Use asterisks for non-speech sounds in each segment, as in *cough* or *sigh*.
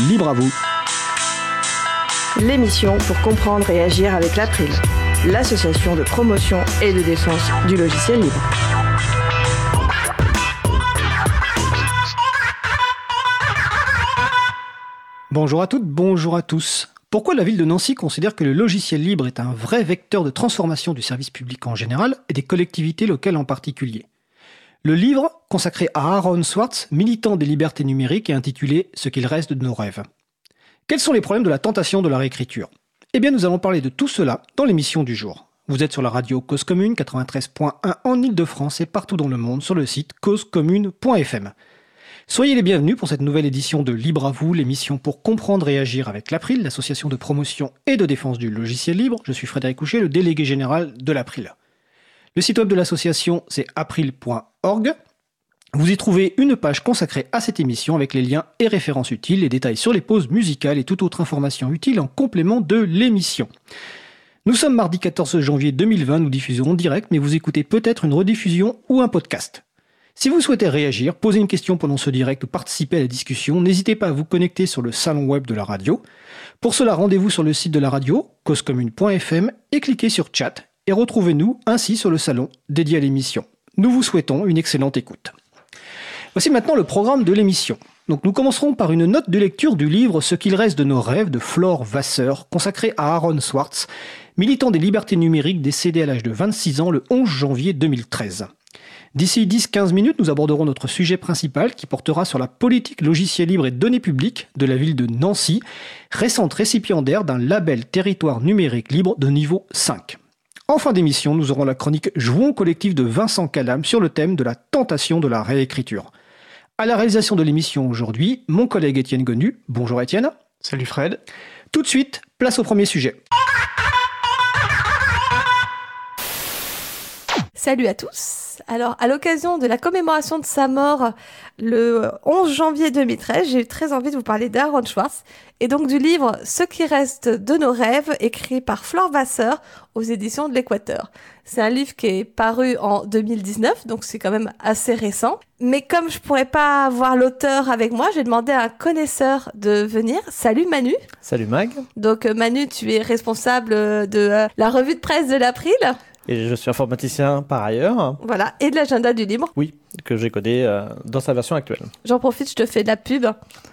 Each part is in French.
libre à vous. L'émission pour comprendre et agir avec l'April, l'association de promotion et de défense du logiciel libre. Bonjour à toutes, bonjour à tous. Pourquoi la ville de Nancy considère que le logiciel libre est un vrai vecteur de transformation du service public en général et des collectivités locales en particulier? Le livre, consacré à Aaron Swartz, militant des libertés numériques, est intitulé Ce qu'il reste de nos rêves. Quels sont les problèmes de la tentation de la réécriture? Eh bien, nous allons parler de tout cela dans l'émission du jour. Vous êtes sur la radio Cause Commune 93.1 en Ile-de-France et partout dans le monde sur le site causecommune.fm. Soyez les bienvenus pour cette nouvelle édition de Libre à vous, l'émission pour comprendre et agir avec l'April, l'association de promotion et de défense du logiciel libre. Je suis Frédéric Couchet, le délégué général de l'April. Le site web de l'association, c'est april.org. Vous y trouvez une page consacrée à cette émission avec les liens et références utiles, les détails sur les pauses musicales et toute autre information utile en complément de l'émission. Nous sommes mardi 14 janvier 2020, nous diffusons en direct, mais vous écoutez peut-être une rediffusion ou un podcast. Si vous souhaitez réagir, poser une question pendant ce direct ou participer à la discussion, n'hésitez pas à vous connecter sur le salon web de la radio. Pour cela, rendez-vous sur le site de la radio, causecommune.fm, et cliquez sur chat et retrouvez-nous ainsi sur le salon dédié à l'émission. Nous vous souhaitons une excellente écoute. Voici maintenant le programme de l'émission. Donc nous commencerons par une note de lecture du livre Ce qu'il reste de nos rêves de Flore Vasseur, consacré à Aaron Swartz, militant des libertés numériques décédé à l'âge de 26 ans le 11 janvier 2013. D'ici 10-15 minutes, nous aborderons notre sujet principal qui portera sur la politique logiciel libre et données publiques de la ville de Nancy, récente récipiendaire d'un label territoire numérique libre de niveau 5. En fin d'émission, nous aurons la chronique Jouons collectif de Vincent Calam sur le thème de la tentation de la réécriture. À la réalisation de l'émission aujourd'hui, mon collègue Étienne Gonu. Bonjour Étienne. Salut Fred. Tout de suite, place au premier sujet. Salut à tous. Alors, à l'occasion de la commémoration de sa mort le 11 janvier 2013, j'ai eu très envie de vous parler d'Aaron Schwartz et donc du livre Ce qui reste de nos rêves, écrit par Flore Vasseur aux éditions de l'Équateur. C'est un livre qui est paru en 2019, donc c'est quand même assez récent. Mais comme je pourrais pas voir l'auteur avec moi, j'ai demandé à un connaisseur de venir. Salut Manu. Salut Mag. Donc Manu, tu es responsable de la revue de presse de l'April. Et je suis informaticien par ailleurs. Voilà, et de l'agenda du libre. Oui, que j'ai codé euh, dans sa version actuelle. J'en profite, je te fais de la pub.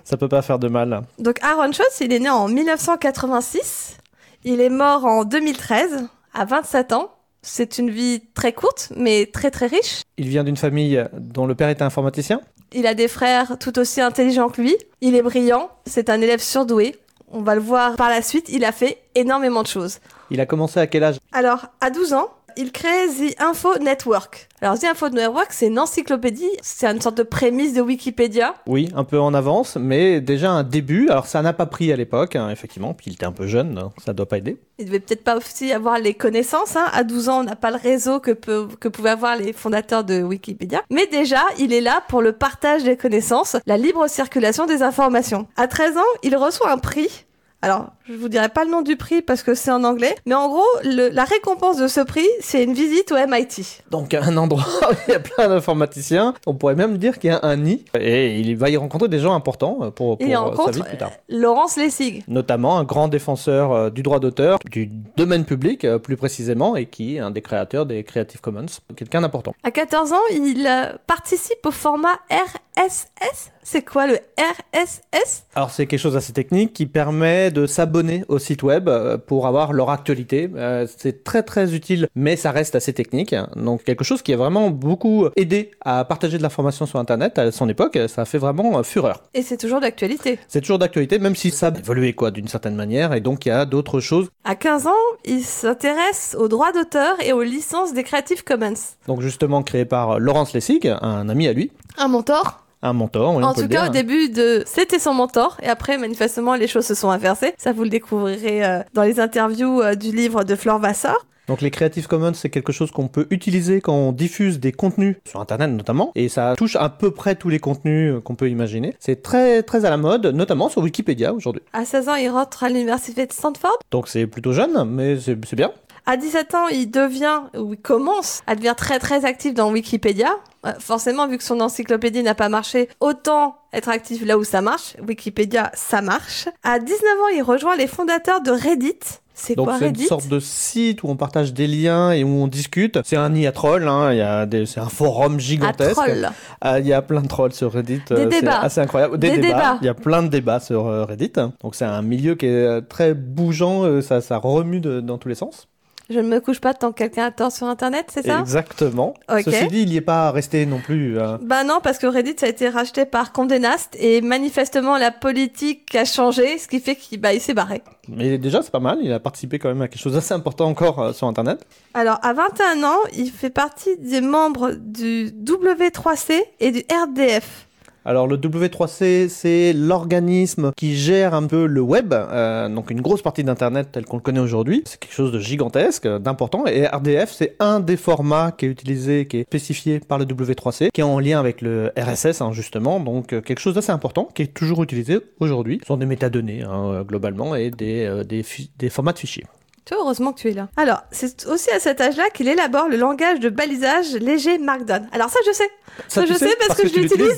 Ça peut pas faire de mal. Donc Aaron Schultz, il est né en 1986. Il est mort en 2013, à 27 ans. C'est une vie très courte, mais très très riche. Il vient d'une famille dont le père était informaticien. Il a des frères tout aussi intelligents que lui. Il est brillant. C'est un élève surdoué. On va le voir par la suite. Il a fait énormément de choses. Il a commencé à quel âge? Alors, à 12 ans, il crée The Info Network. Alors The Info Network, c'est une encyclopédie, c'est une sorte de prémisse de Wikipédia. Oui, un peu en avance, mais déjà un début. Alors ça n'a pas pris à l'époque, hein, effectivement, puis il était un peu jeune, hein, ça doit pas aider. Il devait peut-être pas aussi avoir les connaissances. Hein. À 12 ans, on n'a pas le réseau que, que pouvaient avoir les fondateurs de Wikipédia. Mais déjà, il est là pour le partage des connaissances, la libre circulation des informations. À 13 ans, il reçoit un prix alors, je vous dirai pas le nom du prix parce que c'est en anglais, mais en gros, la récompense de ce prix, c'est une visite au MIT. Donc un endroit *laughs* où il y a plein d'informaticiens. On pourrait même dire qu'il y a un nid et il va y rencontrer des gens importants pour, pour sa vie plus tard. Euh, Laurence Lessig. Notamment un grand défenseur euh, du droit d'auteur, du domaine public euh, plus précisément, et qui est un des créateurs des Creative Commons. Quelqu'un d'important. À 14 ans, il participe au format RSS c'est quoi le RSS Alors c'est quelque chose d'assez technique qui permet de s'abonner au site web euh, pour avoir leur actualité. Euh, c'est très très utile, mais ça reste assez technique. Donc quelque chose qui a vraiment beaucoup aidé à partager de l'information sur Internet à son époque. Ça a fait vraiment euh, fureur. Et c'est toujours d'actualité. C'est toujours d'actualité, même si ça a évolué quoi d'une certaine manière. Et donc il y a d'autres choses. À 15 ans, il s'intéresse aux droits d'auteur et aux licences des Creative Commons. Donc justement créé par Laurence Lessig, un ami à lui. Un mentor un mentor. en tout cas, au début de, c'était son mentor, et après, manifestement, les choses se sont inversées. Ça, vous le découvrirez euh, dans les interviews euh, du livre de Flore Vassar. Donc les Creative Commons, c'est quelque chose qu'on peut utiliser quand on diffuse des contenus sur Internet notamment, et ça touche à peu près tous les contenus euh, qu'on peut imaginer. C'est très très à la mode, notamment sur Wikipédia aujourd'hui. À 16 ans, il rentre à l'université de Stanford. Donc c'est plutôt jeune, mais c'est bien. À 17 ans, il devient, ou il commence à devenir très très actif dans Wikipédia. Euh, Forcément, vu que son encyclopédie n'a pas marché, autant être actif là où ça marche. Wikipédia, ça marche. À 19 ans, il rejoint les fondateurs de Reddit. C'est Donc quoi c'est une Reddit? sorte de site où on partage des liens et où on discute. C'est un nid à trolls, hein. il y a des... c'est un forum gigantesque. troll. Ah, Il y a plein de trolls sur Reddit. Des euh, c'est débats. assez incroyable. Des, Des débats. débats. Il y a plein de débats sur euh, Reddit. Donc c'est un milieu qui est euh, très bougeant, euh, ça, ça remue de- dans tous les sens. Je ne me couche pas tant que quelqu'un a tort sur Internet, c'est ça? Exactement. Ok. Ceci dit, il n'y est pas resté non plus. euh, Bah non, parce que Reddit ça a été racheté par Condé Nast et manifestement la politique a changé, ce qui fait qu'il bah, il s'est barré. Mais déjà, c'est pas mal. Il a participé quand même à quelque chose d'assez important encore euh, sur Internet. Alors à 21 ans, il fait partie des membres du W3C et du RDF. Alors le W3C, c'est l'organisme qui gère un peu le web, euh, donc une grosse partie d'Internet tel qu'on le connaît aujourd'hui. C'est quelque chose de gigantesque, d'important. Et RDF, c'est un des formats qui est utilisé, qui est spécifié par le W3C, qui est en lien avec le RSS, hein, justement. Donc euh, quelque chose d'assez important, qui est toujours utilisé aujourd'hui. Ce sont des métadonnées, hein, euh, globalement, et des formats de fichiers. Tu vois, heureusement que tu es là. Alors, c'est aussi à cet âge-là qu'il élabore le langage de balisage léger Markdown. Alors ça, je sais. Ça, je sais parce, que, je l'utilise.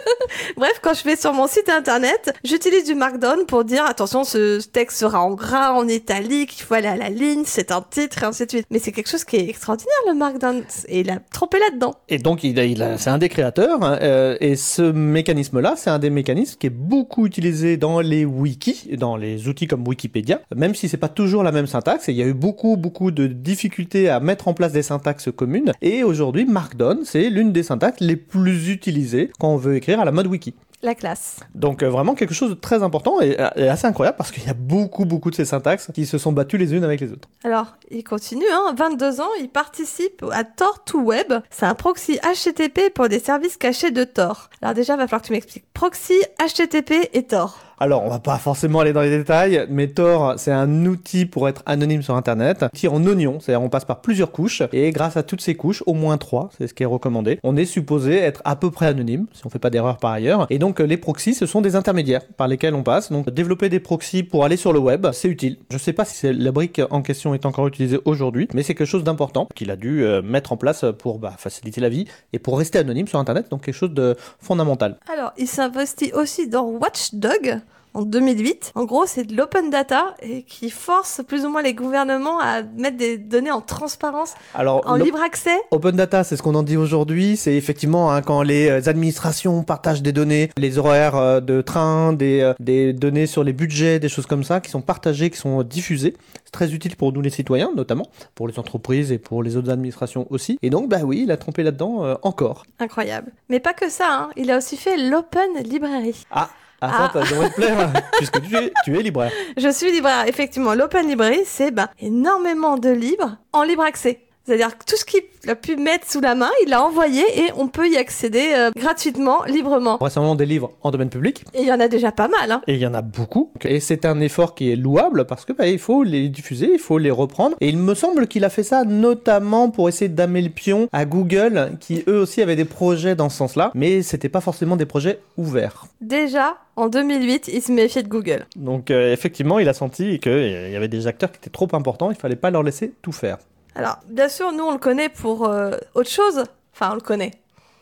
*laughs* Bref, quand je vais sur mon site internet, j'utilise du Markdown pour dire attention, ce texte sera en gras, en italique, il faut aller à la ligne, c'est un titre et ainsi de suite. Mais c'est quelque chose qui est extraordinaire le Markdown et il a trompé là-dedans. Et donc, il a, il a- c'est un des créateurs, hein, euh, et ce mécanisme-là, c'est un des mécanismes qui est beaucoup utilisé dans les wikis, dans les outils comme Wikipédia, même si c'est pas toujours la même syntaxe, et il y a eu beaucoup, beaucoup de difficultés à mettre en place des syntaxes communes, et aujourd'hui, Markdown, c'est l'une des syntaxes les plus utilisées quand on veut écrire à la mode wiki. La classe. Donc euh, vraiment quelque chose de très important et, et assez incroyable parce qu'il y a beaucoup, beaucoup de ces syntaxes qui se sont battues les unes avec les autres. Alors, il continue, hein, 22 ans, il participe à Tor2Web. C'est un proxy HTTP pour des services cachés de Tor. Alors déjà, il va falloir que tu m'expliques. Proxy, HTTP et Tor. Alors, on va pas forcément aller dans les détails, mais Tor, c'est un outil pour être anonyme sur Internet. Tir en oignon, c'est-à-dire on passe par plusieurs couches, et grâce à toutes ces couches, au moins trois, c'est ce qui est recommandé, on est supposé être à peu près anonyme, si on fait pas d'erreur par ailleurs. Et donc, les proxys, ce sont des intermédiaires par lesquels on passe. Donc, développer des proxys pour aller sur le web, c'est utile. Je sais pas si la brique en question est encore utilisée aujourd'hui, mais c'est quelque chose d'important qu'il a dû euh, mettre en place pour bah, faciliter la vie et pour rester anonyme sur Internet, donc quelque chose de fondamental. Alors, il s'investit aussi dans Watchdog en 2008. En gros, c'est de l'open data et qui force plus ou moins les gouvernements à mettre des données en transparence, Alors, en libre accès. Open data, c'est ce qu'on en dit aujourd'hui. C'est effectivement hein, quand les euh, administrations partagent des données, les horaires euh, de train, des, euh, des données sur les budgets, des choses comme ça, qui sont partagées, qui sont diffusées. C'est très utile pour nous les citoyens, notamment pour les entreprises et pour les autres administrations aussi. Et donc, bah oui, il a trompé là-dedans euh, encore. Incroyable. Mais pas que ça, hein. il a aussi fait l'Open Library. Ah, ah, Ah. ça, ça devrait te plaire, *laughs* puisque tu es, tu es libraire. Je suis libraire. Effectivement, l'Open Library, c'est ben, énormément de livres en libre accès. C'est-à-dire que tout ce qu'il a pu mettre sous la main, il l'a envoyé et on peut y accéder euh, gratuitement, librement. Récemment, des livres en domaine public. Et il y en a déjà pas mal. Hein. Et il y en a beaucoup. Et c'est un effort qui est louable parce que bah, il faut les diffuser, il faut les reprendre. Et il me semble qu'il a fait ça notamment pour essayer d'amener le pion à Google, qui eux aussi avaient des projets dans ce sens-là, mais c'était pas forcément des projets ouverts. Déjà, en 2008, il se méfiait de Google. Donc euh, effectivement, il a senti qu'il y avait des acteurs qui étaient trop importants, il fallait pas leur laisser tout faire. Alors, bien sûr, nous, on le connaît pour euh, autre chose. Enfin, on le connaît.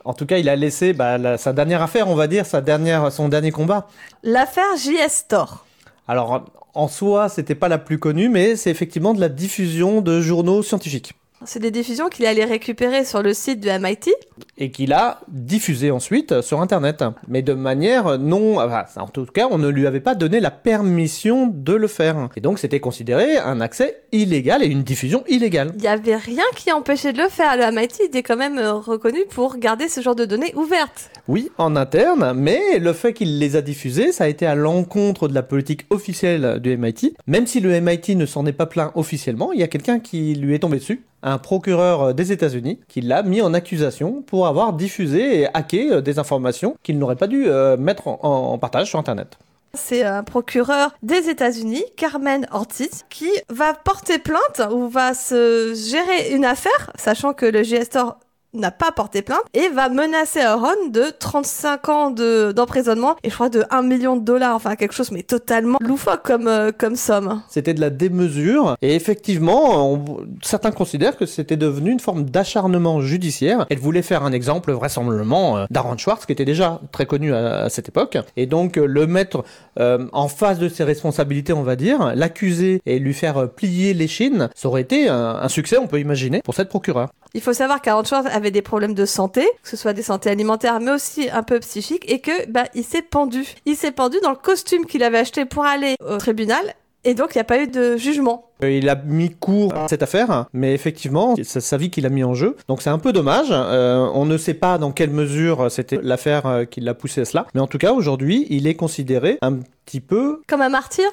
En tout cas, il a laissé bah, la- sa dernière affaire, on va dire, sa dernière, son dernier combat. L'affaire JS Store. Alors en soi, c'était pas la plus connue, mais c'est effectivement de la diffusion de journaux scientifiques. C'est des diffusions qu'il allait récupérer sur le site de MIT. et qu'il a diffusé ensuite sur Internet, mais de manière non... Enfin, en tout cas, on ne lui avait pas donné la permission de le faire. Et donc, c'était considéré un accès illégal et une diffusion illégale. Il n'y avait rien qui empêchait de le faire. Le MIT était quand même euh, reconnu pour garder ce genre de données ouvertes. Oui, en interne, mais le fait qu'il les a diffusés, ça a été à l'encontre de la politique officielle du MIT. Même si le MIT ne s'en est pas plaint officiellement, il y a quelqu'un qui lui est tombé dessus, un procureur des États-Unis, qui l'a mis en accusation pour avoir diffusé et hacké euh, des informations qu'il n'aurait pas dû euh, mettre en, partage sur Internet. C'est un procureur des États-Unis, Carmen Ortiz, qui va porter plainte ou va se gérer une affaire, sachant que le JS Store n'a pas porté plainte et va menacer Aaron de 35 ans de- d'emprisonnement et je crois de 1 million de dollars, enfin quelque chose mais totalement loufoque comme, euh, comme somme. C'était de la démesure et effectivement, certains considèrent que c'était devenu une forme d'acharnement judiciaire. Elle voulait faire un exemple vraisemblablement euh, d'Aaron Schwartz qui était déjà très connu à, cette époque et donc euh, le mettre euh, en face de ses responsabilités, on va dire, l'accuser et lui faire plier les chines, ça aurait été un, un succès, on peut imaginer, pour cette procureure. Il faut savoir qu'Aaron Schwartz avait des problèmes de santé, que ce soit des santé alimentaires, mais aussi un peu psychiques, et que bah, il s'est pendu. Il s'est pendu dans le costume qu'il avait acheté pour aller au tribunal, et donc il n'y a pas eu de jugement. Euh, Il a mis court à cette affaire, mais effectivement, c'est sa vie qu'il a mis en jeu. Donc c'est un peu dommage. Euh, on ne sait pas dans quelle mesure c'était l'affaire euh, qui l'a poussé à cela. Mais en tout cas, aujourd'hui, il est considéré un petit peu... Comme un martyr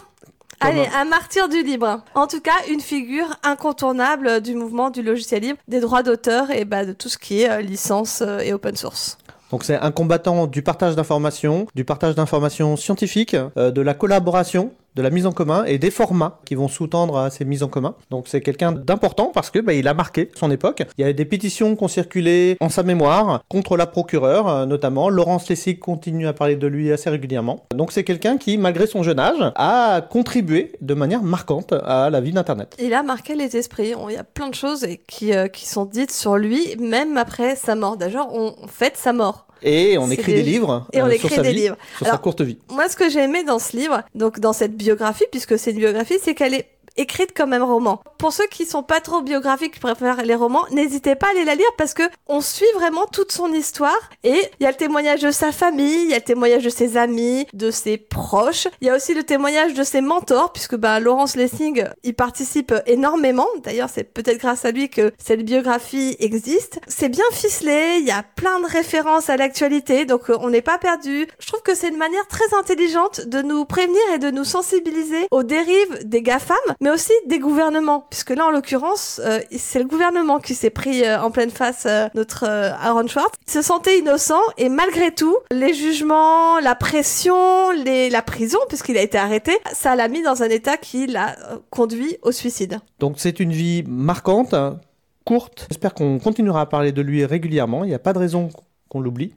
Allez, un martyr du libre. En tout cas, une figure incontournable du mouvement du logiciel libre, des droits d'auteur et bah, de tout ce qui est euh, licence euh, et open source. Donc c'est un combattant du partage d'informations, du partage d'informations scientifiques, euh, de la collaboration, de la mise en commun et des formats qui vont sous-tendre à ces mises en commun. Donc c'est quelqu'un d'important parce que bah, il a marqué son époque. Il y a des pétitions qui ont circulé en sa mémoire contre la procureure, euh, notamment. Laurence Lessig continue à parler de lui assez régulièrement. Donc c'est quelqu'un qui, malgré son jeune âge, a contribué de manière marquante à la vie d'Internet. Il a marqué les esprits. Il y a plein de choses qui, euh, qui sont dites sur lui, même après sa mort. D'ailleurs, on fête sa mort. Et on écrit des- des livres Et on euh, écrit sur sa des vie, livres. sur sa courte vie. Moi, ce que j'ai aimé dans ce livre, donc dans cette biographie, puisque c'est une biographie, c'est qu'elle est écrite comme un roman. Pour ceux qui sont pas trop biographiques, qui préfèrent les romans, n'hésitez pas à aller la lire parce que on suit vraiment toute son histoire et il y a le témoignage de sa famille, il y a le témoignage de ses amis, de ses proches, il y a aussi le témoignage de ses mentors puisque bah Laurence Lessing, il participe énormément. D'ailleurs, c'est peut-être grâce à lui que cette biographie existe. C'est bien ficelé, il y a plein de références à l'actualité, donc euh, on n'est pas perdu. Je trouve que c'est une manière très intelligente de nous prévenir et de nous sensibiliser aux dérives des GAFAM, mais aussi des gouvernements, puisque là, en l'occurrence, euh, c'est le gouvernement qui s'est pris euh, en pleine face euh, notre euh, Aaron Schwartz. Il se sentait innocent et malgré tout, les jugements, la pression, les, la prison, puisqu'il a été arrêté, ça l'a mis dans un état qui l'a conduit au suicide. Donc c'est une vie marquante, hein, courte. J'espère qu'on continuera à parler de lui régulièrement. Il n'y a pas de raison qu'on l'oublie.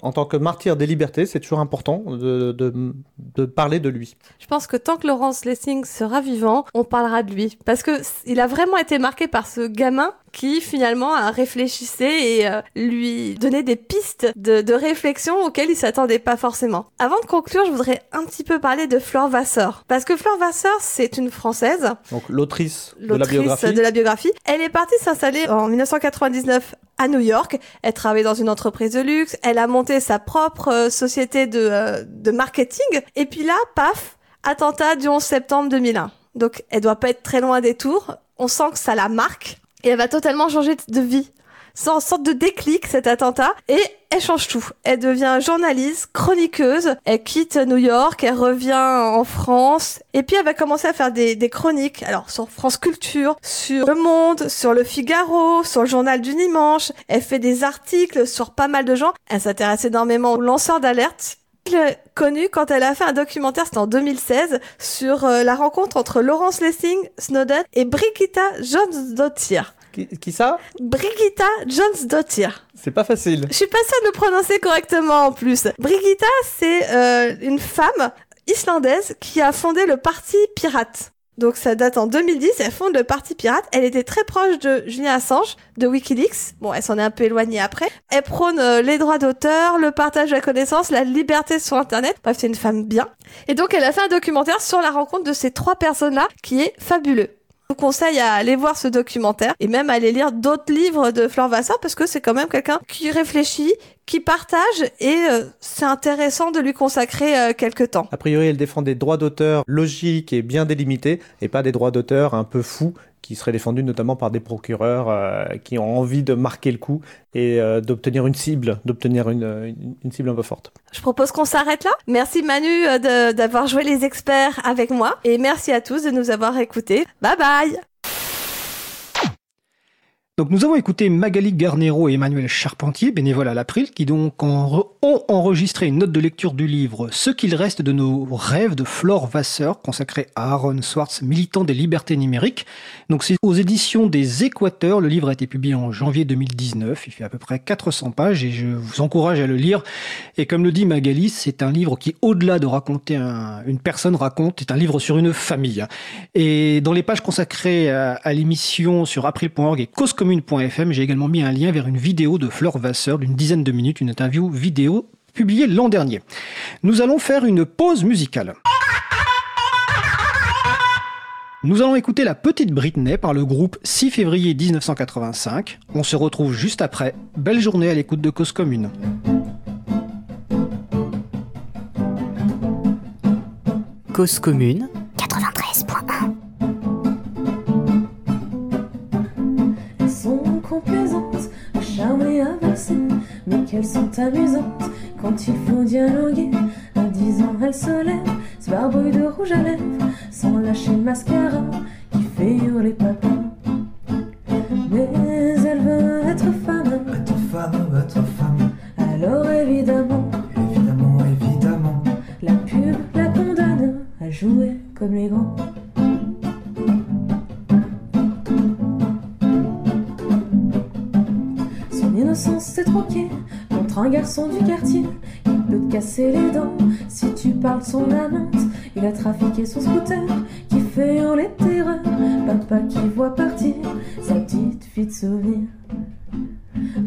En tant que martyr des libertés, c'est toujours important de, parler de lui. Je pense que tant que Laurence Lessing sera vivant, on parlera de lui. Parce que c- il a vraiment été marqué par ce gamin qui finalement a réfléchissait et euh, lui donnait des pistes de, de réflexion auxquelles il s'attendait pas forcément. Avant de conclure, je voudrais un petit peu parler de Flore Vasseur. Parce que Flore Vasseur, c'est une Française Donc l'autrice de la biographie. de la biographie. Elle est partie s'installer en 1999 à New York. Elle travaille dans une entreprise de luxe. Elle a monté sa propre euh, société de, euh, de marketing. Et puis là, paf, attentat du 11 septembre 2001. Donc, elle doit pas être très loin des tours. On sent que ça la marque. Et elle va totalement changer de vie. C'est une sorte de déclic, cet attentat. Et elle change tout. Elle devient journaliste, chroniqueuse. Elle quitte New York, elle revient en France. Et puis elle va commencer à faire des, des chroniques. Alors sur France Culture, sur Le Monde, sur Le Figaro, sur le Journal du Dimanche. Elle fait des articles sur pas mal de gens. Elle s'intéresse énormément aux lanceurs d'alerte. Connue quand elle a fait un documentaire, c'était en 2016, sur euh, la rencontre entre Laurence Lessing, Snowden et Brigitta Jones-Dottir. Qui, qui ça? Brigitta Jones-Dottir. C'est pas facile. Je suis pas sûre de le prononcer correctement en plus. Brigitta, c'est euh, une femme islandaise qui a fondé le Parti Pirate. Donc ça date en 2010, elle fonde le Parti Pirate. Elle était très proche de Julian Assange, de Wikileaks. Bon, elle s'en est un peu éloignée après. Elle prône euh, les droits d'auteur, le partage de la connaissance, la liberté sur Internet. Bref, c'est une femme bien. Et donc elle a fait un documentaire sur la rencontre de ces trois personnes-là qui est fabuleux. Vous conseille à aller voir ce documentaire et même à aller lire d'autres livres de Flore Vasseur parce que c'est quand même quelqu'un qui réfléchit, qui partage et euh, c'est intéressant de lui consacrer euh, quelques temps. A priori, elle défend des droits d'auteur logiques et bien délimités, et pas des droits d'auteur un peu fous qui seraient défendus notamment par des procureurs euh, qui ont envie de marquer le coup et euh, d'obtenir une cible, d'obtenir une, une- une cible un peu forte. Je propose qu'on s'arrête là. Merci Manu euh, d'avoir joué les experts avec moi et merci à tous de nous avoir écoutés. Bye bye Donc nous avons écouté Magali Garnero et Emmanuel Charpentier, bénévoles à l'April, qui donc ont enregistré une note de lecture du livre Ce qu'il reste de nos rêves de Flore Vasseur, consacré à Aaron Swartz, militant des libertés numériques. Donc c'est aux éditions des Équateurs. Le livre a été publié en janvier 2019. Il fait à peu près 400 pages et je vous encourage à le lire. Et comme le dit Magali, c'est un livre qui, au-delà de raconter une personne raconte, est un livre sur une famille. Et dans les pages consacrées à, l'émission sur april.org et cause commune.fm, j'ai également mis un lien vers une vidéo de Fleur Vasseur d'une dizaine de minutes, une interview vidéo publiée l'an dernier. Nous allons faire une pause musicale. Nous allons écouter La Petite Britney par le groupe 6 février 1985. On se retrouve juste après. Belle journée à l'écoute de Cause Commune. Cause Commune 93.1 mais qu'elles sont amusantes quand il faut dialoguer. À dix ans, elle se lève, se barbouille de rouge à lèvres, sans lâcher le mascara qui fait hurler papa. Mais elle veut être femme, être femme, être femme. Alors évidemment, évidemment, évidemment, la pub la condamne à jouer comme les grands. C'est troqué contre un garçon du quartier qui peut te casser les dents si tu parles son amante. Il a trafiqué son scooter qui fait hurler terreur. Papa qui voit partir sa petite fille de souvenir.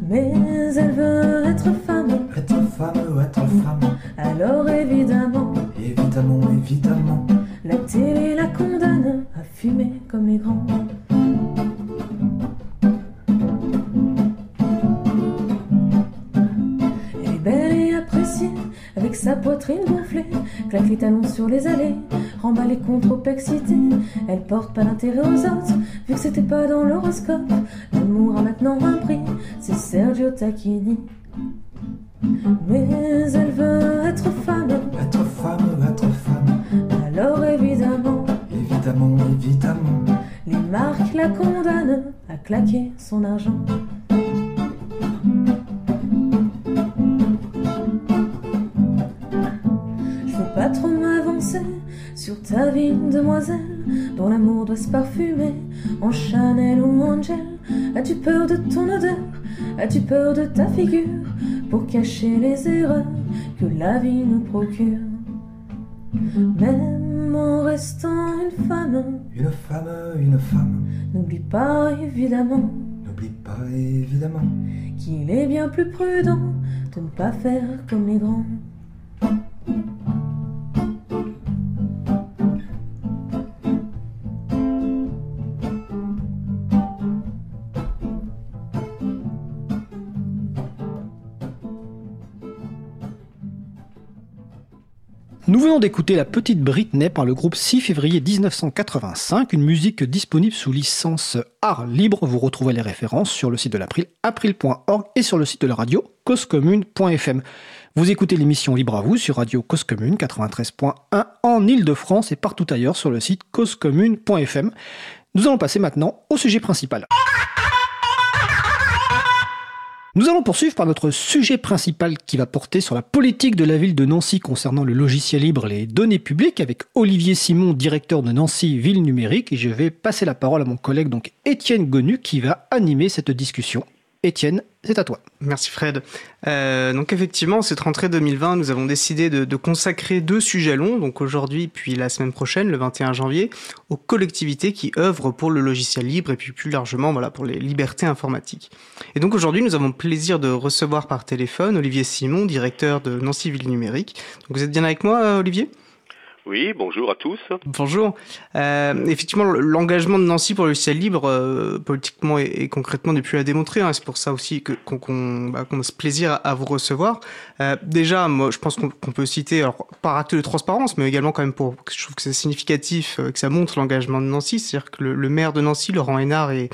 Mais elle veut être femme. Être femme, être femme. Alors évidemment, évidemment, évidemment, la télé la condamne à fumer comme les grands. Avec sa poitrine gonflée, claque les talons sur les allées, remballée contre opacité. Elle porte pas l'intérêt aux autres, vu que c'était pas dans l'horoscope. L'amour a maintenant un prix, c'est Sergio Tacchini. Mais elle veut être femme, être femme, être femme. Alors évidemment, évidemment, évidemment, les marques la condamnent à claquer son argent. Demoiselle, dont l'amour doit se parfumer en Chanel ou Angel. As-tu peur de ton odeur? As-tu peur de ta figure? Pour cacher les erreurs que la vie nous procure. Même en restant une femme, une femme, une femme, n'oublie pas évidemment, n'oublie pas évidemment. qu'il est bien plus prudent de ne pas faire comme les grands. Nous venons d'écouter La Petite Britney par le groupe 6 février 1985, une musique disponible sous licence art libre. Vous retrouvez les références sur le site de l'April, april.org et sur le site de la radio, causecommune.fm. Vous écoutez l'émission Libre à vous sur Radio Cause Commune 93.1 en Ile-de-France et partout ailleurs sur le site causecommune.fm. Nous allons passer maintenant au sujet principal. Nous allons poursuivre par notre sujet principal qui va porter sur la politique de la ville de Nancy concernant le logiciel libre et les données publiques avec Olivier Simon, directeur de Nancy Ville Numérique. Et je vais passer la parole à mon collègue donc Étienne Gonu qui va animer cette discussion. Étienne, c'est à toi. Merci Fred. Euh, donc effectivement, cette rentrée 2020, nous avons décidé de, consacrer deux sujets longs, donc aujourd'hui puis la semaine prochaine, le 21 janvier, aux collectivités qui œuvrent pour le logiciel libre et puis plus largement voilà, pour les libertés informatiques. Et donc aujourd'hui, nous avons le plaisir de recevoir par téléphone Olivier Simon, directeur de Nancy Ville Numérique. Donc vous êtes bien avec moi, Olivier? Oui, bonjour à tous. Bonjour. Euh, effectivement, l'engagement de Nancy pour le logiciel libre, euh, politiquement et, concrètement, n'est plus à démontrer. Hein. C'est pour ça aussi qu'on bah, a ce plaisir à, vous recevoir. Euh, déjà, moi, je pense qu'on peut citer, alors, par acte de transparence, mais également quand même pour, je trouve que c'est significatif, que ça montre l'engagement de Nancy. C'est-à-dire que le, maire de Nancy, Laurent Hénard, est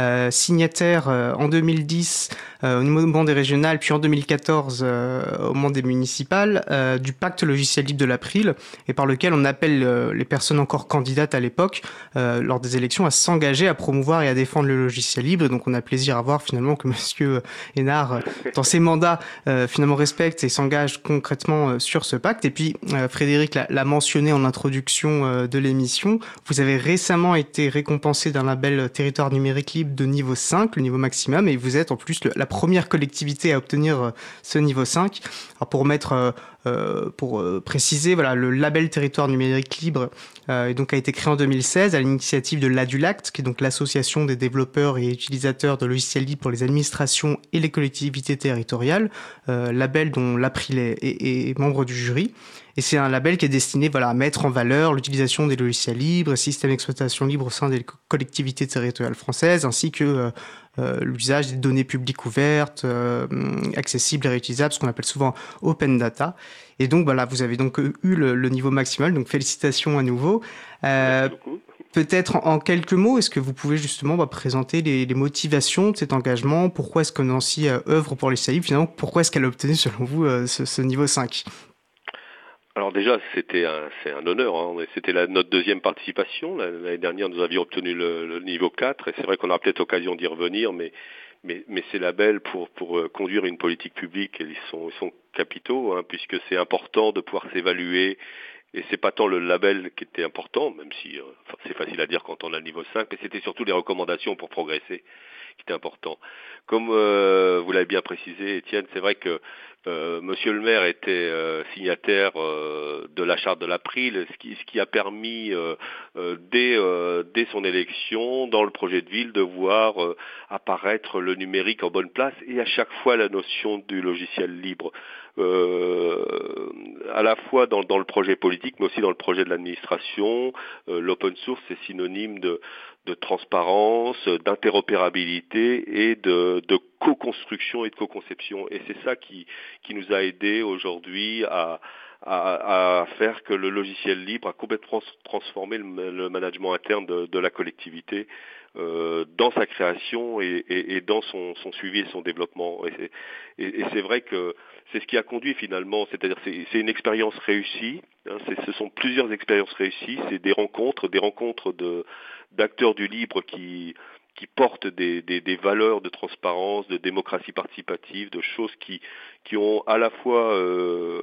euh, signataire euh, en 2010 euh, au niveau des régionales, puis en 2014 au moment des municipales, du pacte logiciel libre de l'April, et par lequel on appelle les personnes encore candidates à l'époque, lors des élections, à s'engager à promouvoir et à défendre le logiciel libre. donc on a plaisir à voir finalement que *laughs* Monsieur Hénard, dans ses mandats, finalement respecte et s'engage concrètement sur ce pacte. Et puis Frédéric l'a mentionné en introduction de l'émission, vous avez récemment été récompensé d'un label territoire numérique libre de niveau 5, le niveau maximum, et vous êtes en plus la première collectivité à obtenir euh, ce niveau 5. Alors pour mettre euh, euh, pour préciser, voilà, le label territoire numérique libre euh, donc a été créé en 2016 à l'initiative de l'ADULACT, qui est donc l'association des développeurs et utilisateurs de logiciels libres pour les administrations et les collectivités territoriales, label dont l'April est, membre du jury. Et c'est un label qui est destiné voilà, à mettre en valeur l'utilisation des logiciels libres, systèmes d'exploitation libre au sein des collectivités territoriales françaises, ainsi que euh, l'usage des données publiques ouvertes, euh, accessibles et réutilisables, ce qu'on appelle souvent open data. Et donc voilà, vous avez donc eu le, niveau maximal, donc félicitations à nouveau. Euh, peut-être en, quelques mots, est-ce que vous pouvez justement bah, présenter les, motivations de cet engagement? Pourquoi est-ce que Nancy œuvre pour les CAI Finalement, pourquoi est-ce qu'elle a obtenu selon vous ce, ce, niveau 5 alors déjà, c'était un, c'est un honneur. Hein. C'était notre deuxième participation. L'année dernière, nous avions obtenu le, niveau 4, et c'est vrai qu'on aura peut-être l'occasion d'y revenir, mais, mais, mais ces labels pour, pour euh, conduire une politique publique, ils sont, ils sont capitaux, hein, puisque c'est important de pouvoir s'évaluer. Et c'est pas tant le label qui était important, même si euh, c'est facile à dire quand on a le niveau 5, mais c'était surtout les recommandations pour progresser qui étaient important. Comme euh, vous l'avez bien précisé, Étienne, c'est vrai que euh, Monsieur le maire était euh, signataire euh, de la charte de l'April, ce qui, ce qui a permis dès, dès son élection dans le projet de ville de voir apparaître le numérique en bonne place et à chaque fois la notion du logiciel libre. à la fois dans, dans, le projet politique mais aussi dans le projet de l'administration, l'open source est synonyme de, de transparence, d'interopérabilité et de, co-construction et de co-conception. Et c'est ça qui, nous a aidé aujourd'hui à, faire que le logiciel libre a complètement transformé le, management interne de, la collectivité dans sa création et, et, et dans son, son, suivi et son développement. Et, c'est vrai que c'est ce qui a conduit finalement, c'est-à-dire c'est une expérience réussie, hein, ce sont plusieurs expériences réussies, c'est des rencontres, des rencontres d'acteurs du libre qui qui portent des, des, des, valeurs de transparence, de démocratie participative, de choses qui, qui ont à la fois euh,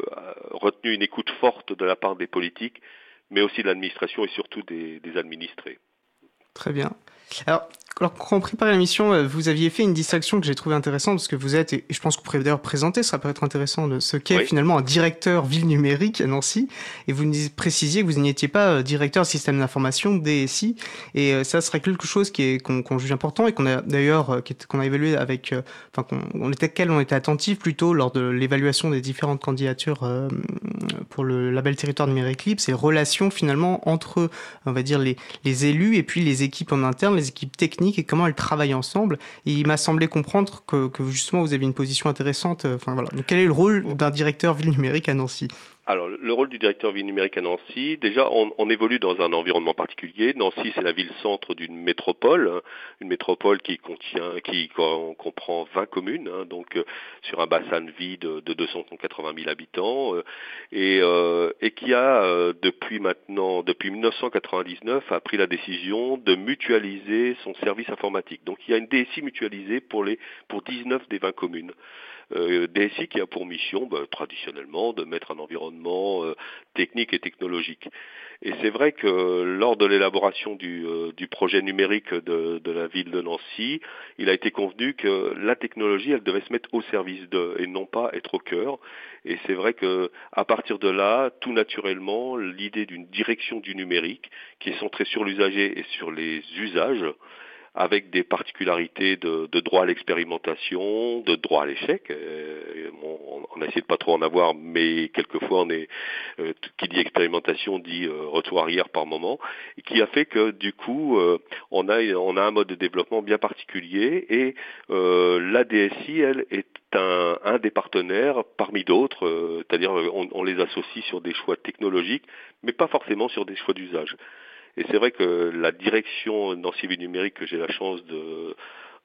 retenu une écoute forte de la part des politiques, mais aussi de l'administration et surtout des, des administrés. Très bien. Alors, alors, quand on prépare l'émission, euh, vous aviez fait une distinction que j'ai trouvé intéressante parce que vous êtes, et je pense que vous pourrez d'ailleurs présenter, ça peut être intéressant, de ce qu'est finalement un directeur ville numérique à Nancy. Et vous nous précisiez que vous n'étiez pas euh, directeur système d'information DSI. Et euh, ça serait quelque chose qui est qu'on juge important et qu'on a d'ailleurs qu'on a évalué avec, enfin qu'on on était quel on était attentif plutôt lors de l'évaluation des différentes candidatures pour le label territoire numérique libre, c'est relations finalement entre, on va dire les les élus et puis les équipes en interne, les équipes techniques et comment elles travaillent ensemble. Il m'a semblé comprendre que, justement vous avez une position intéressante. Euh, quel est le rôle d'un directeur ville numérique à Nancy? Alors, le rôle du directeur ville numérique à Nancy, déjà, on, évolue dans un environnement particulier. Nancy, c'est la ville-centre d'une métropole, hein, une métropole qui contient, qui comprend 20 communes, hein, donc euh, sur un bassin de vie de, de 280 000 habitants, euh, et, euh, et, qui a depuis maintenant, depuis 1999, a pris la décision de mutualiser son service informatique. Donc, il y a une DSI mutualisée pour les pour 19 des 20 communes euh, DSI qui a pour mission bah, traditionnellement de mettre un environnement euh, technique et technologique. Et c'est vrai que lors de l'élaboration du, euh, du, projet numérique de, de, la ville de Nancy, il a été convenu que la technologie, elle devait se mettre au service de, et non pas être au cœur. Et c'est vrai que à partir de là, tout naturellement, l'idée d'une direction du numérique qui est centrée sur l'usager et sur les usages, avec des particularités de, de droit à l'expérimentation, de droit à l'échec. Euh, on, on, a essayé de pas trop en avoir, mais quelquefois on est euh, qui dit expérimentation dit euh, retour arrière par moment, qui a fait que du coup on a on a un mode de développement bien particulier et la DSI elle est un, un des partenaires parmi d'autres, c'est-à-dire on, on les associe sur des choix technologiques, mais pas forcément sur des choix d'usage. Et c'est vrai que la direction Nancy Ville Numérique que j'ai la chance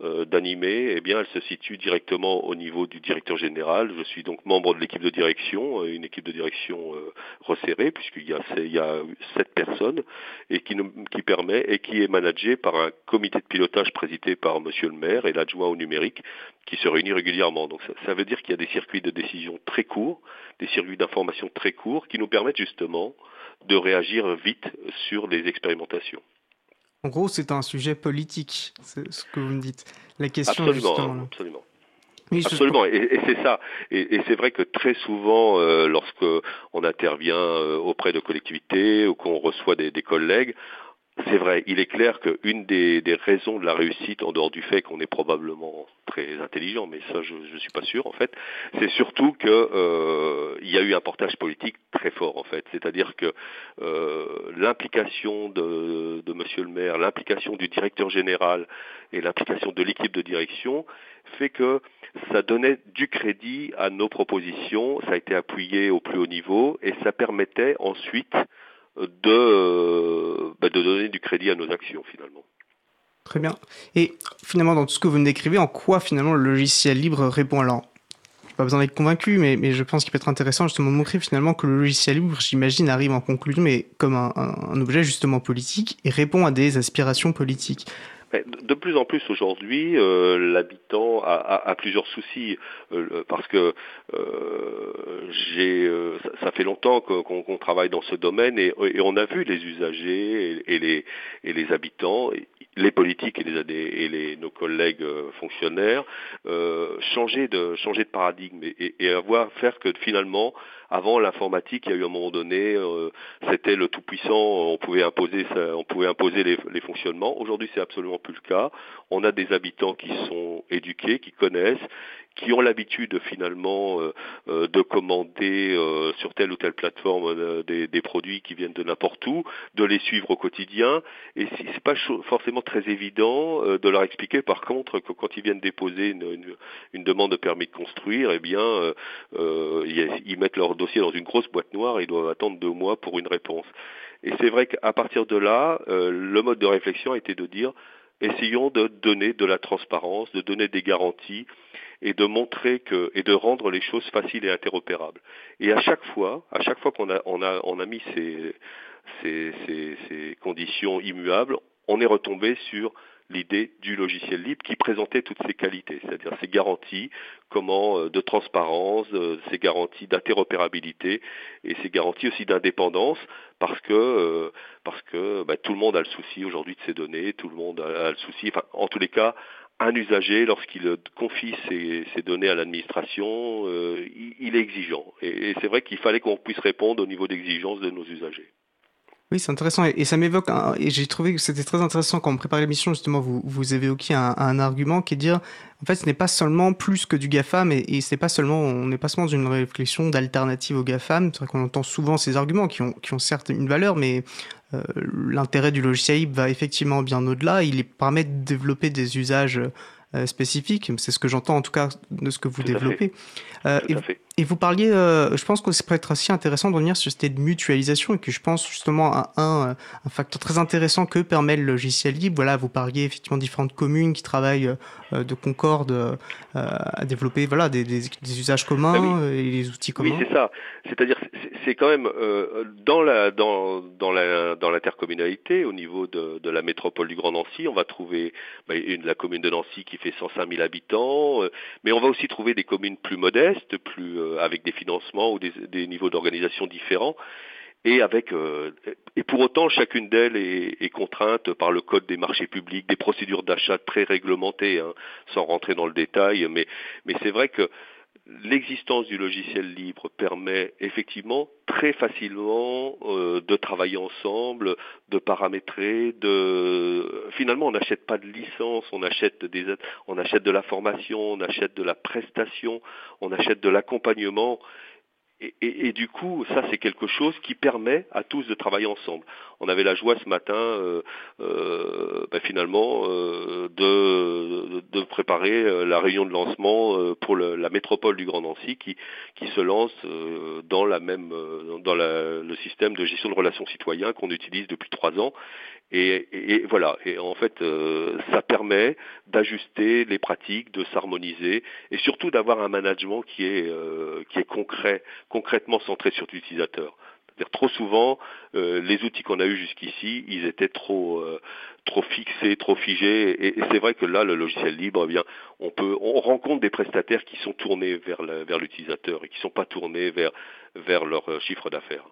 euh, d'animer, eh bien, elle se situe directement au niveau du directeur général. Je suis donc membre de l'équipe de direction, euh, une équipe de direction euh, resserrée, puisqu'il y a, sept personnes, et qui, permet et qui est managé par un comité de pilotage présidé par Monsieur le maire et l'adjoint au numérique, qui se réunit régulièrement. Donc ça veut dire qu'il y a des circuits de décision très courts, des circuits d'information très courts, qui nous permettent justement de réagir vite sur les expérimentations. En gros, c'est un sujet politique, c'est ce que vous me dites. La question absolument, justement. là. absolument. Oui, Absolument, et, et c'est ça. Et, et c'est vrai que très souvent, euh, lorsque on intervient euh, auprès de collectivités ou qu'on reçoit des, des collègues, c'est vrai, il est clair qu'une des, des raisons de la réussite, en dehors du fait qu'on est probablement très intelligent, mais ça je ne suis pas sûr en fait, c'est surtout que euh, y a eu un portage politique très fort en fait. C'est-à-dire que euh, l'implication de, de Monsieur le maire, l'implication du directeur général et l'implication de l'équipe de direction fait que ça donnait du crédit à nos propositions, ça a été appuyé au plus haut niveau et ça permettait ensuite de, euh, bah, de donner du crédit à nos actions finalement. Très bien. Et finalement, dans tout ce que vous me décrivez, en quoi finalement le logiciel libre répond? Alors j'ai pas besoin d'être convaincu, mais, je pense qu'il peut être intéressant justement de montrer finalement que le logiciel libre, j'imagine, arrive en conclusion, mais comme un objet justement politique et répond à des aspirations politiques. De plus en plus aujourd'hui, euh, l'habitant a, plusieurs soucis euh, parce que euh, j'ai, euh, ça, fait longtemps qu'on travaille dans ce domaine et, on a vu les usagers et, les, et les habitants, les politiques et, nos collègues fonctionnaires changer de changer de paradigme et avoir faire que finalement avant l'informatique, il y a eu un moment donné, euh, c'était le tout puissant, on pouvait imposer, on pouvait imposer les, les fonctionnements. Aujourd'hui, c'est absolument plus le cas. On a des habitants qui sont éduqués, qui connaissent, qui ont l'habitude finalement euh, euh, de commander euh, sur telle ou telle plateforme euh, des, des produits qui viennent de n'importe où, de les suivre au quotidien. Et si- c'est pas forcément très évident euh, de leur expliquer, par contre, que quand ils viennent déposer une, une- une demande de permis de construire, eh bien, euh, ils, ils mettent leur dossier dans une grosse boîte noire et ils doivent attendre deux mois pour une réponse. Et c'est vrai qu'à partir de là, euh, le mode de réflexion a été de dire essayons de donner de la transparence, de donner des garanties et de montrer que et de rendre les choses faciles et interopérables. Et à chaque fois, à chaque fois qu'on a mis ces conditions immuables, on est retombé sur l'idée du logiciel libre qui présentait toutes ces qualités, c'est-à-dire ces garanties, comment euh, de transparence, euh, ces garanties d'interopérabilité et ces garanties aussi d'indépendance, parce que euh, parce que bah, tout le monde a le souci aujourd'hui de ces données, tout le monde a, le souci, enfin en tous les cas, un usager, lorsqu'il euh, confie ses, ses données à l'administration, euh, il, est exigeant. Et c'est vrai qu'il fallait qu'on puisse répondre au niveau d'exigence de nos usagers. Oui, c'est intéressant et, ça m'évoque, et j'ai trouvé que c'était très intéressant quand on préparait l'émission, justement, vous, vous évoquiez un, un argument qui est de dire, en fait, ce n'est pas seulement plus que du GAFAM et, et c'est pas seulement, on n'est pas seulement dans une réflexion d'alternative au GAFAM, c'est vrai qu'on entend souvent ces arguments qui ont, qui ont certes une valeur, mais euh, l'intérêt du logiciel va effectivement bien au-delà, il permet de développer des usages euh, spécifiques, c'est ce que j'entends en tout cas de ce que vous Tout développez. Euh, Tout et, à fait. et vous parliez, euh, je pense que c'est peut-être aussi intéressant de revenir sur cette idée de mutualisation et que je pense justement à un, euh, un facteur très intéressant que permet le logiciel libre. Voilà, vous parliez effectivement différentes communes qui travaillent euh, de concorde euh, à développer voilà, des, des, des usages communs Ah oui. euh, et des outils Oui, communs. c'est ça. C'est-à-dire, c'est- quand même euh, dans la dans dans la dans l'intercommunalité, au niveau de, de la métropole du Grand Nancy, on va trouver bah, une, la commune de Nancy qui fait 105 000 habitants, euh, mais on va aussi trouver des communes plus modestes, plus euh, avec des financements ou des, niveaux d'organisation différents. Et avec euh, et pour autant chacune d'elles est, est contrainte par le code des marchés publics, des procédures d'achat très réglementées, hein, sans rentrer dans le détail. Mais mais c'est vrai que l'existence du logiciel libre permet effectivement très facilement euh, de travailler ensemble, de paramétrer, de finalement on n'achète pas de licence, on achète des on achète de la formation, on achète de la prestation, on achète de l'accompagnement et, du coup, ça c'est quelque chose qui permet à tous de travailler ensemble. On avait la joie ce matin, euh, euh, ben, finalement, euh, de, préparer la réunion de lancement pour la métropole du Grand Nancy, qui, se lance dans la même, dans le système de gestion de relations citoyens qu'on utilise depuis trois ans. Et, voilà. Et en fait, ça permet d'ajuster les pratiques, de s'harmoniser, et surtout d'avoir un management qui est qui est concret, concrètement centré sur l'utilisateur. Trop souvent, euh, les outils qu'on a eus jusqu'ici, ils étaient trop euh, trop fixés, trop figés. Et, c'est vrai que là, le logiciel libre, eh bien, on peut, on rencontre des prestataires qui sont tournés vers l'utilisateur et qui sont pas tournés vers vers leur euh, chiffre d'affaires.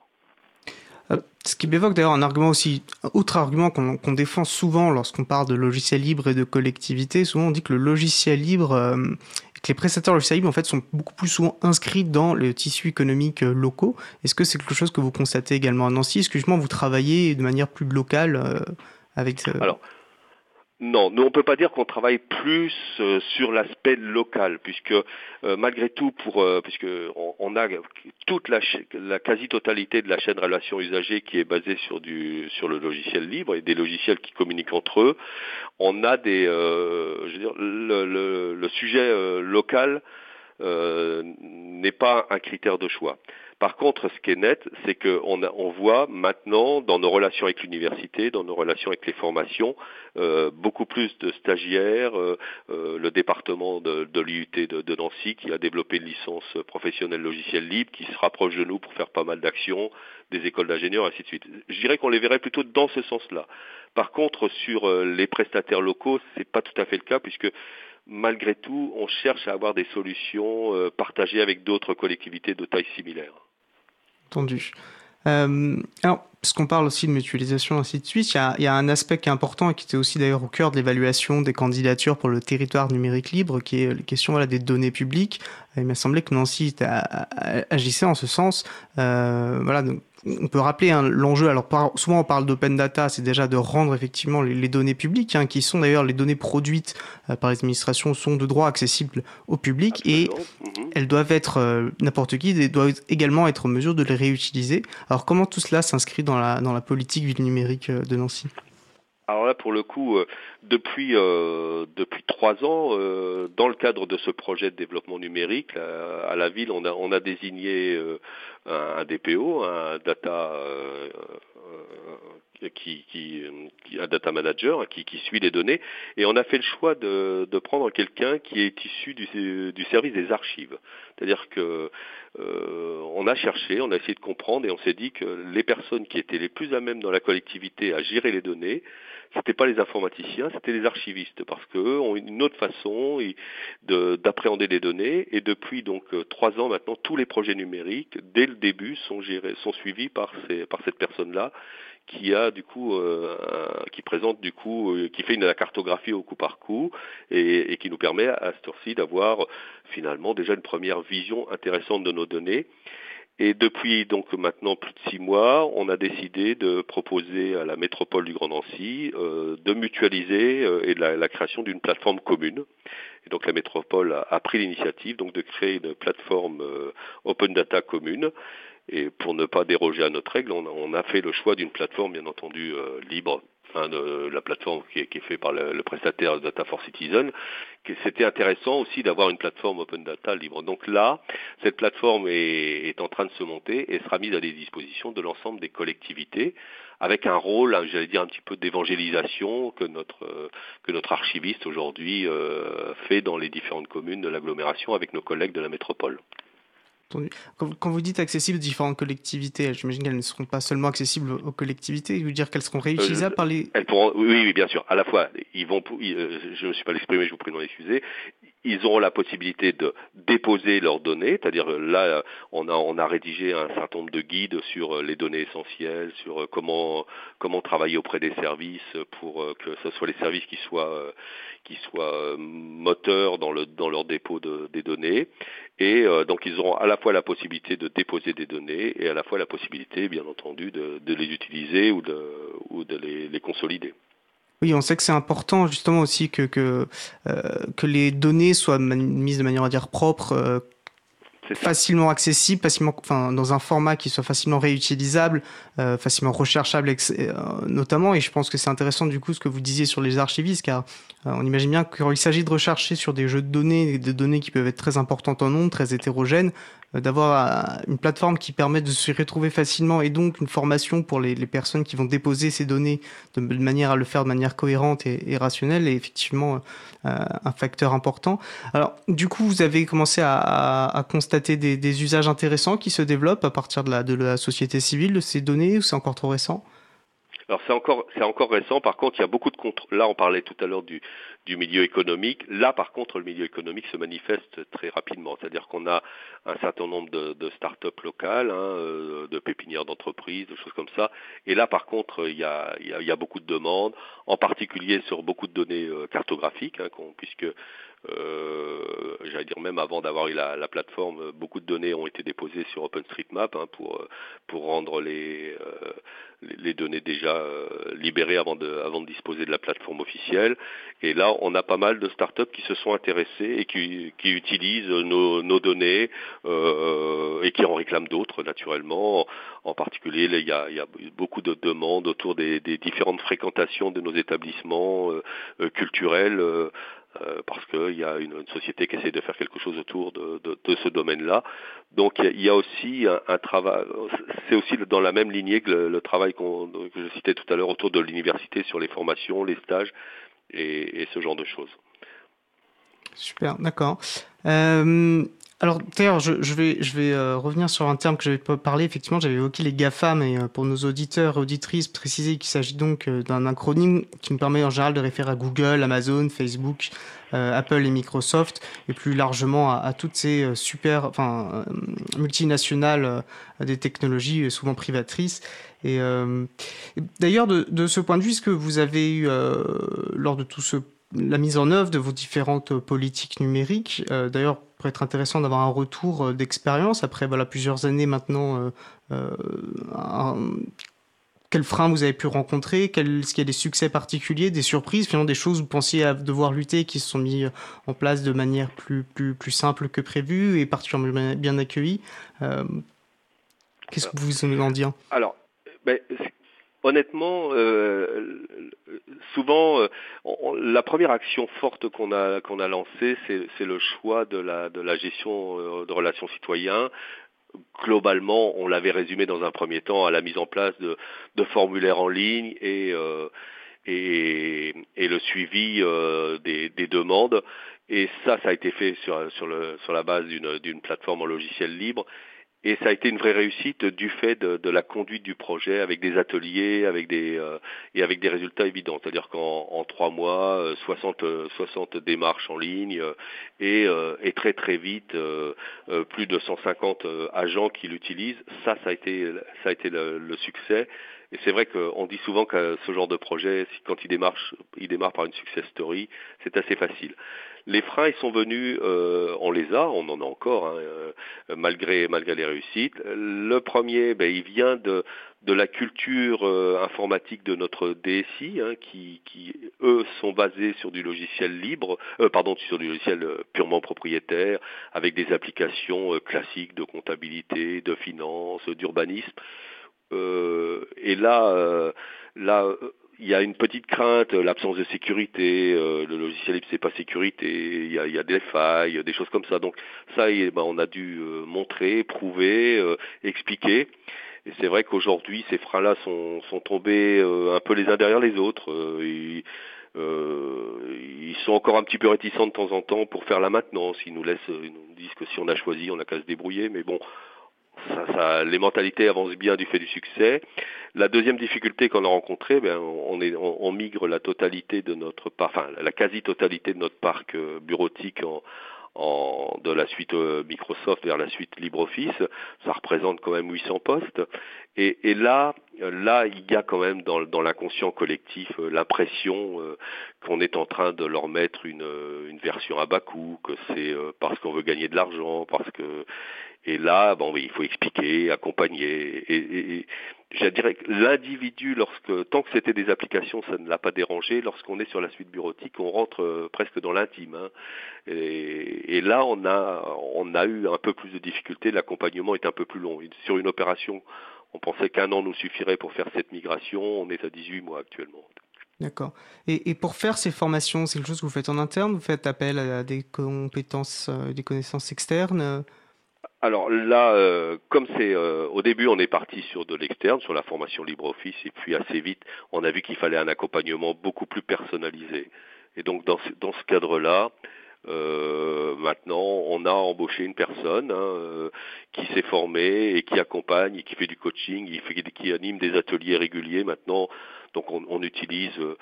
Ce qui m'évoque d'ailleurs un argument aussi, un autre argument qu'on qu défend souvent lorsqu'on parle de logiciel libre et de collectivité, souvent on dit que le logiciel libre euh, que les prestataires logiciels libres en fait sont beaucoup plus souvent inscrits dans le tissu économique euh, locaux. Est-ce que c'est quelque chose que vous constatez également à Nancy? Est-ce que justement vous travaillez de manière plus locale euh, avec euh... Alors, non, nous on peut pas dire qu'on travaille plus euh, sur l'aspect local, puisque euh, malgré tout, pour euh, puisque on, a toute la, la quasi-totalité de la chaîne relation usagers qui est basée sur le logiciel libre et des logiciels qui communiquent entre eux, on a des, je veux dire, le sujet local n'est pas un critère de choix. Par contre, ce qui est net, c'est qu'on on voit maintenant dans nos relations avec l'université, dans nos relations avec les formations, euh, beaucoup plus de stagiaires. Euh, euh, le département de, de l'IUT de, Nancy qui a développé une licence professionnelle logiciel libre, qui se rapproche de nous pour faire pas mal d'actions, des écoles d'ingénieurs, ainsi de suite. Je dirais qu'on les verrait plutôt dans ce sens-là. Par contre, sur les prestataires locaux, c'est pas tout à fait le cas puisque malgré tout, on cherche à avoir des solutions partagées avec d'autres collectivités de taille similaire entendu. Euh, alors, puisqu'on parle aussi de mutualisation, ainsi de suite, il y, a, un aspect qui est important et qui était aussi d'ailleurs au cœur de l'évaluation des candidatures pour le territoire numérique libre, qui est la question des données publiques. Il m'a semblé que Nancy agissait en ce sens. Euh, voilà, on peut rappeler hein, l'enjeu. Alors par, souvent on parle d'open data, c'est déjà de rendre effectivement les, les données publiques, hein, qui sont d'ailleurs les données produites euh, par les administrations, sont de droit accessibles au public Absolument. et mmh. elles doivent être euh, n'importe qui et doivent également être en mesure de les réutiliser. Alors comment tout cela s'inscrit dans la dans la politique ville numérique euh, de Nancy? Alors là, pour le coup, euh, depuis euh, depuis trois ans, euh, dans le cadre de ce projet de développement numérique, là, à la ville, on a on a désigné euh, un, un, DPO, un data euh, qui, qui, qui un data manager qui, qui suit les données, et on a fait le choix de, de prendre quelqu'un qui est issu du, du service des archives. C'est-à-dire que euh, on a cherché, on a essayé de comprendre, et on s'est dit que les personnes qui étaient les plus à même dans la collectivité à gérer les données, c'était pas les informaticiens, c'était les archivistes, parce qu'eux ont une autre façon d'appréhender les données. Et depuis donc trois ans maintenant, tous les projets numériques, dès le début, sont gérés, sont suivis par ces, par cette personne-là qui a du coup euh, qui présente du coup euh, qui fait une la cartographie au coup par coup et, et qui nous permet à ce tour-ci d'avoir finalement déjà une première vision intéressante de nos données et depuis donc maintenant plus de six mois, on a décidé de proposer à la métropole du Grand Nancy euh, de mutualiser euh, et de la, création d'une plateforme commune. Et donc la métropole a, pris l'initiative de créer une plateforme euh, open data commune. Et pour ne pas déroger à notre règle, on a, fait le choix d'une plateforme bien entendu libre hein, de la plateforme qui est, qui est faite par le, le, prestataire Data for Citizen, c'était intéressant aussi d'avoir une plateforme open data libre. Donc là, cette plateforme est, est, en train de se monter et sera mise à des dispositions de l'ensemble des collectivités avec un rôle, j'allais dire un petit peu d'évangélisation que notre que notre archiviste aujourd'hui euh, fait dans les différentes communes de l'agglomération avec nos collègues de la métropole. Quand vous dites accessibles aux différentes collectivités, j'imagine qu'elles ne seront pas seulement accessibles aux collectivités, vous dire qu'elles seront réutilisables euh, par les... Elles pourront, oui, oui, bien sûr. À la fois, ils vont, ils, euh, je ne suis pas l'exprimer, je vous prie d'en excuser. Ils auront la possibilité de déposer leurs données, c'est-à-dire là, on a, on a rédigé un certain nombre de guides sur les données essentielles, sur comment, comment travailler auprès des services pour que ce soit les services qui soient, qui soient moteurs dans, le, dans leur dépôt de, des données. Et euh, donc ils auront à la fois la possibilité de déposer des données et à la fois la possibilité, bien entendu, de, de les utiliser ou de, ou de les, les, consolider. Oui, on sait que c'est important justement aussi que, que, euh, les données soient mises de manière à dire propre, euh, facilement accessible, facilement, enfin, dans un format qui soit facilement réutilisable, euh, facilement recherchable, euh, notamment. Et je pense que c'est intéressant du coup ce que vous disiez sur les archivistes, car euh, on imagine bien que quand il s'agit de rechercher sur des jeux de données, des données qui peuvent être très importantes en nombre, très hétérogènes, euh, d'avoir euh, une plateforme qui permet de se retrouver facilement et donc une formation pour les, les personnes qui vont déposer ces données de, manière à le faire de manière cohérente et, et rationnelle est effectivement euh, un facteur important. Alors du coup, vous avez commencé à, à, à constater des, des, usages intéressants qui se développent à partir de la, de la société civile de ces données ou c'est encore trop récent? Alors c'est encore c'est encore récent. Par contre, il y a beaucoup de contre. Là, on parlait tout à l'heure du, du milieu économique. Là, par contre, le milieu économique se manifeste très rapidement. C'est-à-dire qu'on a un certain nombre de, start-up locales, hein, euh, de pépinières d'entreprises, de choses comme ça. Et là, par contre, il y a, beaucoup de demandes, en particulier sur beaucoup de données euh, cartographiques, hein, puisque euh, j'allais dire même avant d'avoir eu la, la, plateforme, beaucoup de données ont été déposées sur OpenStreetMap hein, pour rendre les données déjà libérées avant de avant de disposer de la plateforme officielle. On a pas mal de startups qui se sont intéressées et qui qui utilisent nos, nos données euh, et qui en réclament d'autres naturellement. En particulier, il y a, il y a beaucoup de demandes autour des, des différentes fréquentations de nos établissements euh, culturels. Euh, parce qu'il y a une, une, société qui essaie de faire quelque chose autour de, de, de ce domaine-là. Donc il y a aussi un, un travail, c'est aussi dans la même lignée que le, le travail que je citais tout à l'heure autour de l'université sur les formations, les stages et, et ce genre de choses. Super, d'accord. Euh, alors d'ailleurs, je, je, vais, je vais euh, revenir sur un terme que j'avais pas parlé. Effectivement, j'avais évoqué les GAFAM et euh, pour nos auditeurs et auditrices, préciser qu'il s'agit donc euh, d'un acronyme qui me permet en général de référer à Google, Amazon, Facebook, euh, Apple et Microsoft, et plus largement à, à toutes ces euh, super, enfin multinationales des technologies, souvent privatrices. Et d'ailleurs, de, de, ce point de vue, ce que vous avez eu lors de tout ce la mise en œuvre de vos différentes politiques numériques. Euh, D'ailleurs, pourrait être intéressant d'avoir un retour euh, d'expérience après voilà, plusieurs années maintenant. Euh, euh, quels freins vous avez pu rencontrer? Est-ce qu'il y a des succès particuliers, des surprises, finalement des choses où vous pensiez devoir lutter qui se sont mis en place de manière plus, plus, plus simple que prévu et particulièrement bien accueillies? Qu'est-ce que vous en dire? Alors, ben, honnêtement, euh, souvent, euh, la première action forte qu'on a lancée, c'est le choix de la gestion euh, de relations citoyens. Globalement, on l'avait résumé dans un premier temps à la mise en place de, formulaires en ligne et le suivi des, des, demandes. Et ça, ça a été fait sur la base d'une plateforme en logiciel libre. Et ça a été une vraie réussite du fait de, de la conduite du projet avec des ateliers, avec des euh, et avec des résultats évidents. C'est-à-dire qu'en en trois mois, 60 euh, 60 euh, démarches en ligne et, et très très vite plus de 150 agents qui l'utilisent. Ça, ça a été ça a été le, le succès. Et c'est vrai qu'on dit souvent que ce genre de projet, quand il démarre, il démarre par une success story, c'est assez facile. Les freins, ils sont venus, euh, on les a, on en a encore, hein, euh, malgré malgré les réussites. Le premier, ben, il vient de de la culture euh, informatique de notre DSI, hein, qui, qui eux sont basés sur du logiciel libre, euh, pardon, sur du logiciel euh, purement propriétaire, avec des applications classiques de comptabilité, de finance, d'urbanisme. Et là, là il y a une petite crainte, l'absence de sécurité, euh, le logiciel libre c'est pas sécurité, il y, a, y a, des failles, des choses comme ça. Donc ça, ben, on a dû euh, montrer, prouver, euh, expliquer. Et c'est vrai qu'aujourd'hui, ces freins-là sont, sont tombés un peu les uns derrière les autres. Ils, sont encore un petit peu réticents de temps en temps pour faire la maintenance. Ils nous laissent, ils nous disent que si on a choisi, on n'a qu'à se débrouiller. Mais bon, ça, ça, les mentalités avancent bien du fait du succès. La deuxième difficulté qu'on a rencontrée, ben, on, migre la totalité de notre quasi-totalité de notre parc euh, bureautique de la suite euh, Microsoft vers la suite LibreOffice. Ça représente quand même 800 postes. Et, là, il y a quand même dans, l'inconscient collectif euh, l'impression qu'on est en train de leur mettre une version à bas coût, que c'est parce qu'on veut gagner de l'argent, parce que Et là, bon, il faut expliquer, accompagner. Et, et, je dirais que l'individu, lorsque tant que c'était des applications, ça ne l'a pas dérangé. Lorsqu'on est sur la suite bureautique, on rentre euh, presque dans l'intime. Hein. Et, là, on a, on a eu un peu plus de difficultés. L'accompagnement est un peu plus long. Sur une opération, on pensait qu'un an nous suffirait pour faire cette migration. On est à 18 mois actuellement. D'accord. Et, et, pour faire ces formations, c'est quelque chose que vous faites en interne? Vous faites appel à des compétences, euh, des connaissances externes? Alors là, euh, comme c'est euh, au début, on est parti sur de l'externe, sur la formation LibreOffice, et puis assez vite, on a vu qu'il fallait un accompagnement beaucoup plus personnalisé. Et donc dans ce, dans ce cadre-là, euh, maintenant, on a embauché une personne hein, qui s'est formée et qui accompagne, et qui fait du coaching, qui, qui anime des ateliers réguliers. Maintenant, donc on, utilise euh,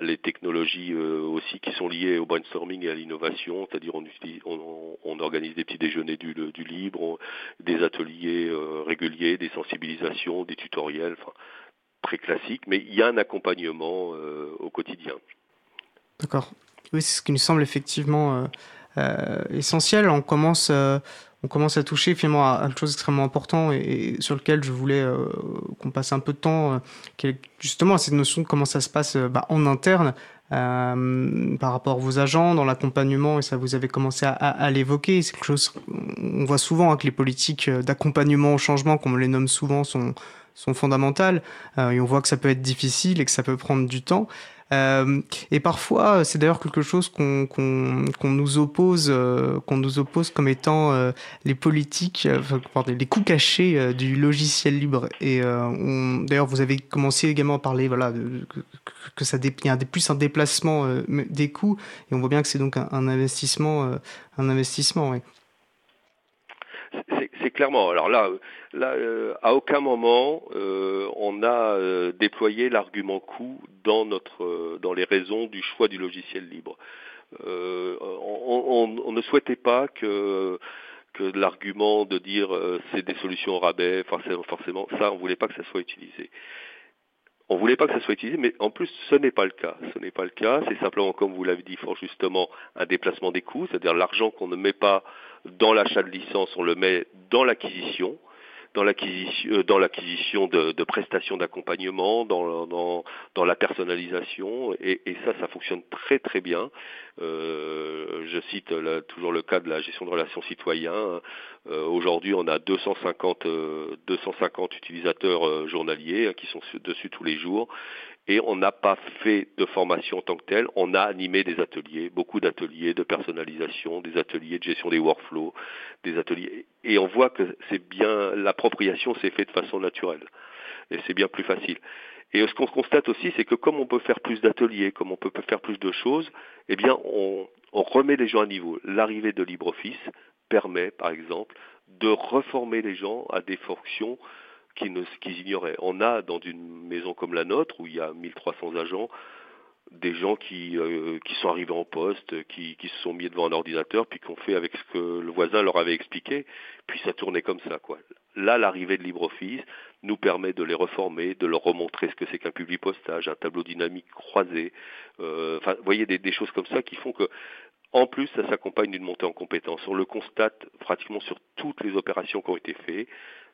les technologies euh, aussi qui sont liées au brainstorming et à l'innovation, c'est-à-dire on, organise des petits déjeuners du, libre, des ateliers euh, réguliers, des sensibilisations, des tutoriels, enfin, très classiques, mais il y a un accompagnement au quotidien. D'accord. Oui, c'est ce qui nous semble effectivement essentiel. On commence on commence à toucher finalement à, une chose extrêmement importante et, sur lequel je voulais euh, qu'on passe un peu de temps, euh, justement à cette notion de comment ça se passe euh, bah, en interne euh, par rapport à vos agents dans l'accompagnement et ça vous avez commencé à, à, l'évoquer. C'est quelque chose on voit souvent hein, que les politiques d'accompagnement au changement, comme on les nomme souvent, sont sont fondamentales et on voit que ça peut être difficile et que ça peut prendre du temps. Euh, et parfois, c'est d'ailleurs quelque chose qu'on qu'on qu'on nous oppose, euh, qu'on nous oppose comme étant euh, les politiques, pardon, les coups cachés du logiciel libre. Et d'ailleurs, vous avez commencé également à parler, voilà, que, que, ça dé, y a plus un déplacement des coûts, et on voit bien que c'est donc un, investissement, un investissement. Oui c'est clairement. Alors là, là euh, à aucun moment euh, on a euh, déployé l'argument coût dans notre, euh, dans les raisons du choix du logiciel libre. Euh, on, on, on, ne souhaitait pas que que l'argument de dire c'est des solutions au rabais, forcément, forcément, ça, on voulait pas que ça soit utilisé. On voulait pas que ça soit utilisé, mais en plus, ce n'est pas le cas. Ce n'est pas le cas. C'est simplement, comme vous l'avez dit fort justement, un déplacement des coûts, c'est-à-dire l'argent qu'on ne met pas dans l'achat de licence, on le met dans l'acquisition dans l'acquisition, euh, dans l'acquisition de, de, prestations d'accompagnement, dans, dans, dans, la personnalisation, et, et, ça, ça fonctionne très très bien. Euh, je cite là, toujours le cas de la gestion de relations citoyens. Euh, Aujourd'hui, on a 250, 250 euh, utilisateurs euh, journaliers hein, qui sont dessus tous les jours, et on n'a pas fait de formation en tant que telle, on a animé des ateliers, beaucoup d'ateliers de personnalisation, des ateliers de gestion des workflows, des ateliers, et on voit que c'est bien, l'appropriation s'est faite de façon naturelle, et c'est bien plus facile. Et ce qu'on constate aussi, c'est que comme on peut faire plus d'ateliers, comme on peut faire plus de choses, eh bien, on, on remet les gens à niveau. L'arrivée de LibreOffice permet, par exemple, de reformer les gens à des fonctions qu'ils ignoraient. On a dans une maison comme la nôtre, où il y a 1300 agents, des gens qui, euh, qui sont arrivés en poste, qui, qui se sont mis devant un ordinateur, puis qui ont fait avec ce que le voisin leur avait expliqué, puis ça tournait comme ça. quoi. Là, l'arrivée de LibreOffice nous permet de les reformer, de leur remontrer ce que c'est qu'un public postage, un tableau dynamique croisé. Euh, enfin, vous voyez des, des choses comme ça qui font que en plus, ça s'accompagne d'une montée en compétences. On le constate pratiquement sur toutes les opérations qui ont été faites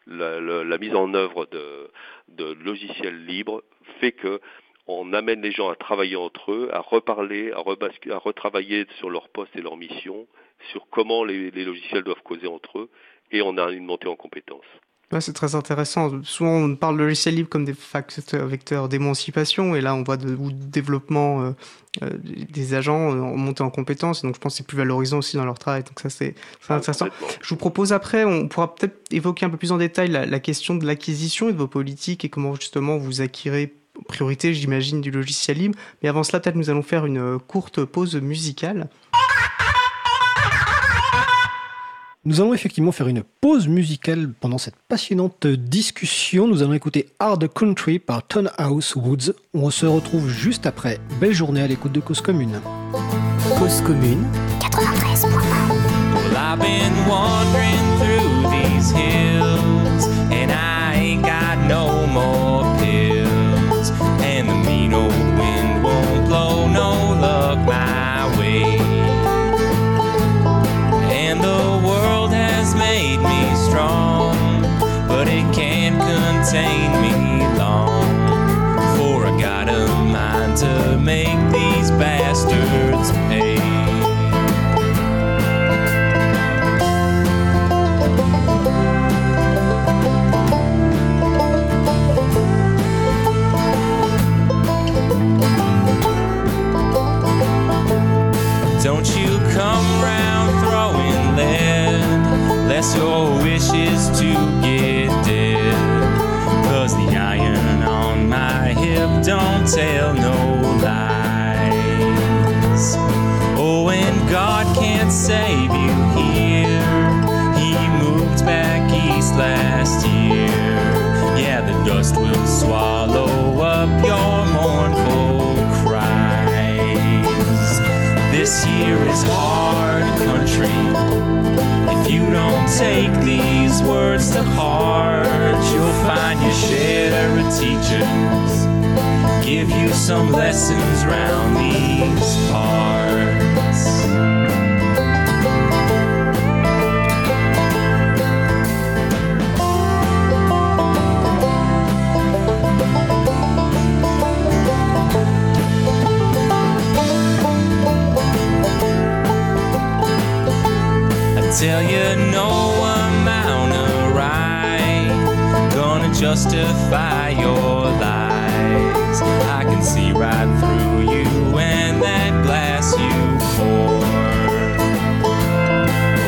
la, la, mise en œuvre de, logiciels libres fait que on amène les gens à travailler entre eux, à reparler, à, à retravailler sur leur poste et leur mission, sur comment les, les logiciels doivent causer entre eux, et on a une montée en compétences. Ouais, c'est très intéressant. Souvent, on parle de logiciel libre comme des facteurs vecteurs d'émancipation, et là, on voit de, ou de développement euh, euh, des agents euh, monter en compétences. Donc, je pense que c'est plus valorisant aussi dans leur travail. Donc, ça, c'est ah, intéressant. Je vous propose après, on pourra peut-être évoquer un peu plus en détail la, la question de l'acquisition et de vos politiques et comment justement vous acquérez priorité, j'imagine, du logiciel libre. Mais avant cela, peut-être nous allons faire une courte pause musicale. Nous allons effectivement faire une pause musicale pendant cette passionnante discussion. Nous allons écouter Hard Country par House Woods. On se retrouve juste après. Belle journée à l'écoute de Cause Commune. Cause Commune 93.1 made me made me long. For I got a mind to make these bastards pay. Don't you come round throwing lead, lest your wish is to don't tell no lies. Oh, and God can't save you here. He moved back east last year. Yeah, the dust will swallow up your mournful cries. This here is hard country. If you don't take these words to heart, you'll find your share of teachers. Give you some lessons round these parts. I tell you, no amount of right gonna justify your can see right through you and that glass you pour.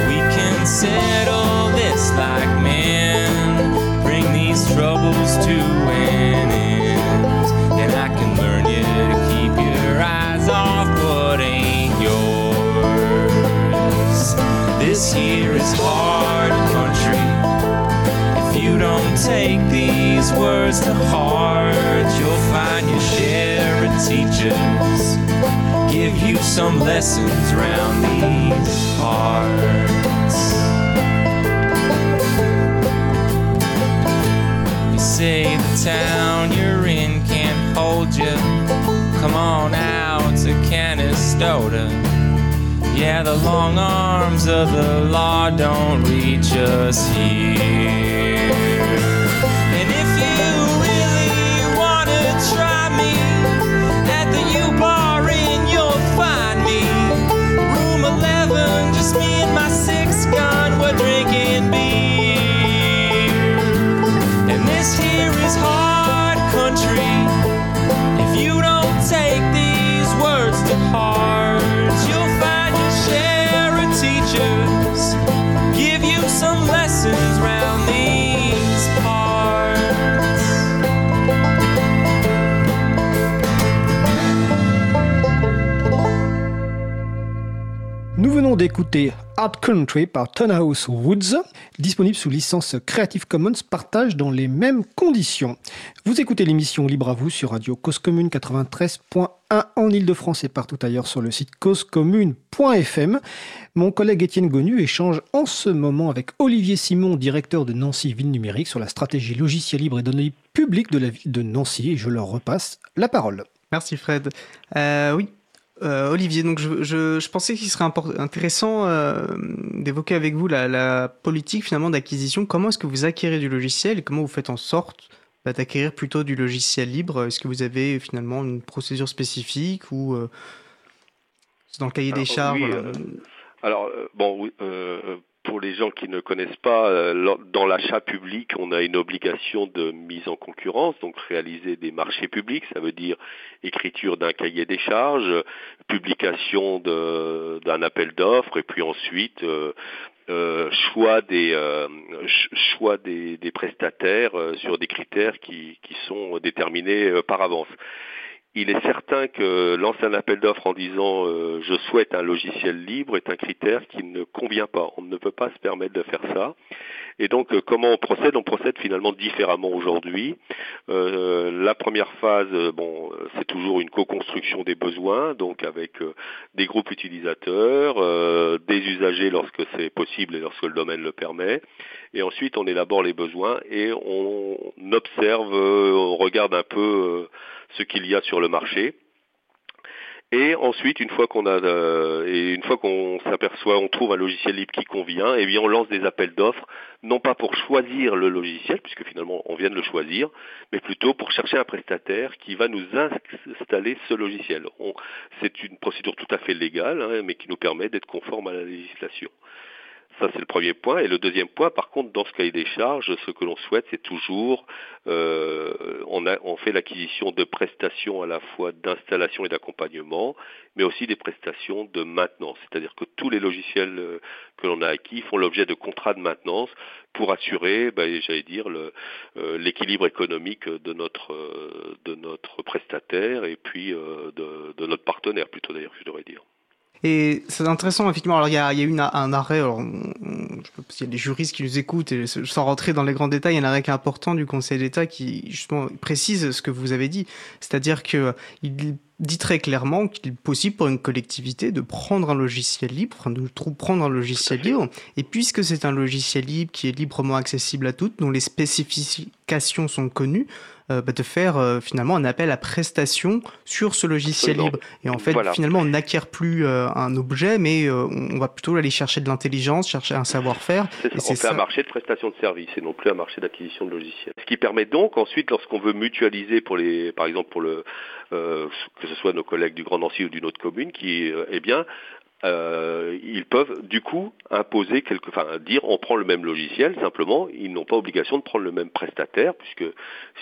We can settle this like men, bring these troubles to an end, and I can learn you to keep your eyes off what ain't yours. This here is hard country. If you don't take these words to heart, you'll find teachers. Give you some lessons round these parts. You say the town you're in can't hold you. Come on out to Canastota. Yeah, the long arms of the law don't reach us here. D'écouter Hard Country par Tonhouse Woods, disponible sous licence Creative Commons partage dans les mêmes conditions. Vous écoutez l'émission Libre à vous sur Radio Cause Commune 93.1 en Ile-de-France et partout ailleurs sur le site causecommune.fm. Mon collègue Étienne Gonu échange en ce moment avec Olivier Simon, directeur de Nancy Ville Numérique, sur la stratégie logicielle libre et données publiques de la ville de Nancy. Je leur repasse la parole. Merci Fred. Euh, oui, euh, Olivier, donc je, je, je pensais qu'il serait intéressant euh, d'évoquer avec vous la, la politique finalement d'acquisition. Comment est-ce que vous acquérez du logiciel et comment vous faites en sorte bah, d'acquérir plutôt du logiciel libre? Est-ce que vous avez finalement une procédure spécifique ou euh, c'est dans le cahier des charges oui, voilà. Alors, bon, oui, pour les gens qui ne connaissent pas, euh, dans l'achat public, on a une obligation de mise en concurrence, donc réaliser des marchés publics, ça veut dire écriture d'un cahier des charges, publication d'un appel d'offres, et puis ensuite euh, euh, choix des prestataires sur des critères qui, sont déterminés par avance. Il est certain que lancer un appel d'offres en disant euh, je souhaite un logiciel libre est un critère qui ne convient pas. On ne peut pas se permettre de faire ça. Et donc euh, comment on procède? On procède finalement différemment aujourd'hui. Euh, la première phase, euh, bon, euh, c'est toujours une co-construction des besoins, donc avec euh, des groupes utilisateurs, des usagers lorsque c'est possible et lorsque le domaine le permet. Et ensuite, on élabore les besoins et on observe, on regarde un peu ce qu'il y a sur le marché. Et ensuite, une fois qu'on a euh, et une fois qu'on s'aperçoit, on trouve un logiciel libre qui convient, et bien on lance des appels d'offres, non pas pour choisir le logiciel, puisque finalement on vient de le choisir, mais plutôt pour chercher un prestataire qui va nous installer ce logiciel. C'est une procédure tout à fait légale, hein, mais qui nous permet d'être conforme à la législation. Ça, c'est le premier point. Et le deuxième point, par contre, dans ce cahier des charges, ce que l'on souhaite, c'est toujours, euh, on, a, on fait l'acquisition de prestations à la fois d'installation et d'accompagnement, mais aussi des prestations de maintenance. C'est-à-dire que tous les logiciels euh, que l'on a acquis font l'objet de contrats de maintenance pour assurer, ben, j'allais dire, euh, l'équilibre économique de notre, euh, de notre prestataire et puis de, de notre partenaire, plutôt d'ailleurs, je devrais dire. Et c'est intéressant, effectivement. Alors, il y a, y a eu un arrêt, alors, on- je peux- s'il y a des juristes qui nous écoutent, et sans rentrer dans les grands détails, il y a un arrêt important du Conseil d'État qui, justement, précise ce que vous avez dit. C'est-à-dire que dit très clairement qu'il est possible pour une collectivité de prendre un logiciel libre, enfin, de prendre un logiciel libre, et puisque c'est un logiciel libre qui est librement accessible à toutes, dont les spécifications sont connues, euh, bah, de faire euh, finalement un appel à prestation sur ce logiciel Absolument. libre. Et en fait, Voilà. finalement, on n'acquiert plus euh, un objet, mais on va plutôt aller chercher de l'intelligence, chercher un savoir-faire. C'est Et ça, on fait un marché de prestation de services et non plus un marché d'acquisition de logiciels. Ce qui permet donc ensuite, lorsqu'on veut mutualiser pour les, par exemple pour le, euh, que ce soit nos collègues du Grand Nancy ou d'une autre commune, qui, euh, eh bien, euh, ils peuvent du coup imposer quelque, enfin dire on prend le même logiciel simplement, ils n'ont pas obligation de prendre le même prestataire puisque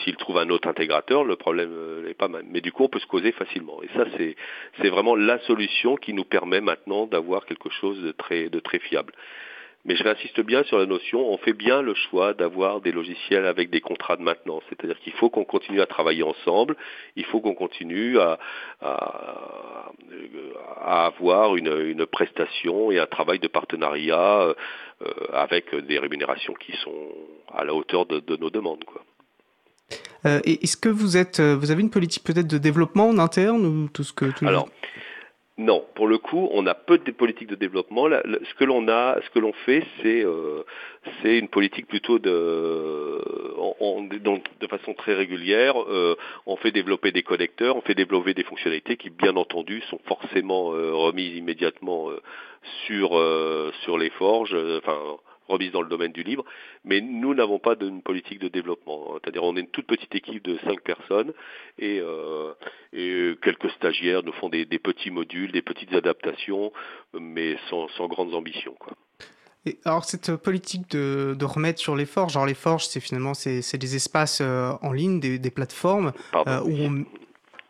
s'ils trouvent un autre intégrateur, le problème n'est pas même. Mais du coup on peut se causer facilement et ça c'est c'est vraiment la solution qui nous permet maintenant d'avoir quelque chose de très de très fiable. Mais je réinsiste bien sur la notion, on fait bien le choix d'avoir des logiciels avec des contrats de maintenance. C'est-à-dire qu'il faut qu'on continue à travailler ensemble, il faut qu'on continue à, à, à avoir une, une prestation et un travail de partenariat euh, avec des rémunérations qui sont à la hauteur de, de nos demandes. Quoi. Euh, est-ce que vous êtes, euh, vous avez une politique peut-être de développement en interne ou tout ce que tout le- Alors, non, pour le coup, on a peu de politiques de développement. Ce que l'on a, ce que l'on fait, c'est euh, c'est une politique plutôt de, donc, de façon très régulière. euh, on fait développer des connecteurs, on fait développer des fonctionnalités qui, bien entendu, sont forcément euh, remises immédiatement euh, sur euh, sur les forges, enfin remises dans le domaine du libre. Mais nous n'avons pas d'une politique de développement. hein. C'est-à-dire, on est une toute petite équipe de cinq personnes et, euh, et quelques stagiaires nous font des, des petits modules, des petites adaptations, mais sans, sans grandes ambitions. Quoi. Et alors cette politique de, de remettre sur les forges, genre les forges, c'est finalement c'est c'est des espaces euh, en ligne, des, des plateformes Pardon, euh, où on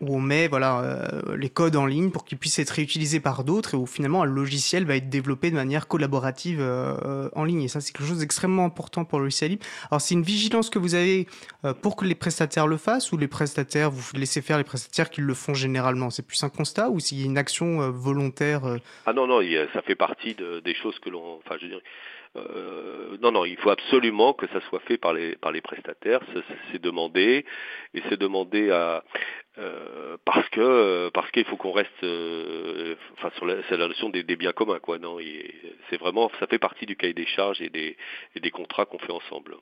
où on met voilà euh, les codes en ligne pour qu'ils puissent être réutilisés par d'autres et où finalement un logiciel va être développé de manière collaborative euh, en ligne et ça c'est quelque chose d'extrêmement important pour le logiciel libre. Alors c'est une vigilance que vous avez euh, pour que les prestataires le fassent ou les prestataires vous laissez faire les prestataires qui le font généralement? C'est plus un constat ou s'il une action volontaire Ah non, non, ça fait partie de- des choses que l'on... Enfin, je dirais... euh, non, non, il faut absolument que ça soit fait par les prestataires. C'est demandé et c'est demandé euh, parce que parce qu'il faut qu'on reste euh, enfin c'est la notion des, biens communs quoi. Non, c'est vraiment ça fait partie du cahier des charges et des et des contrats qu'on fait ensemble.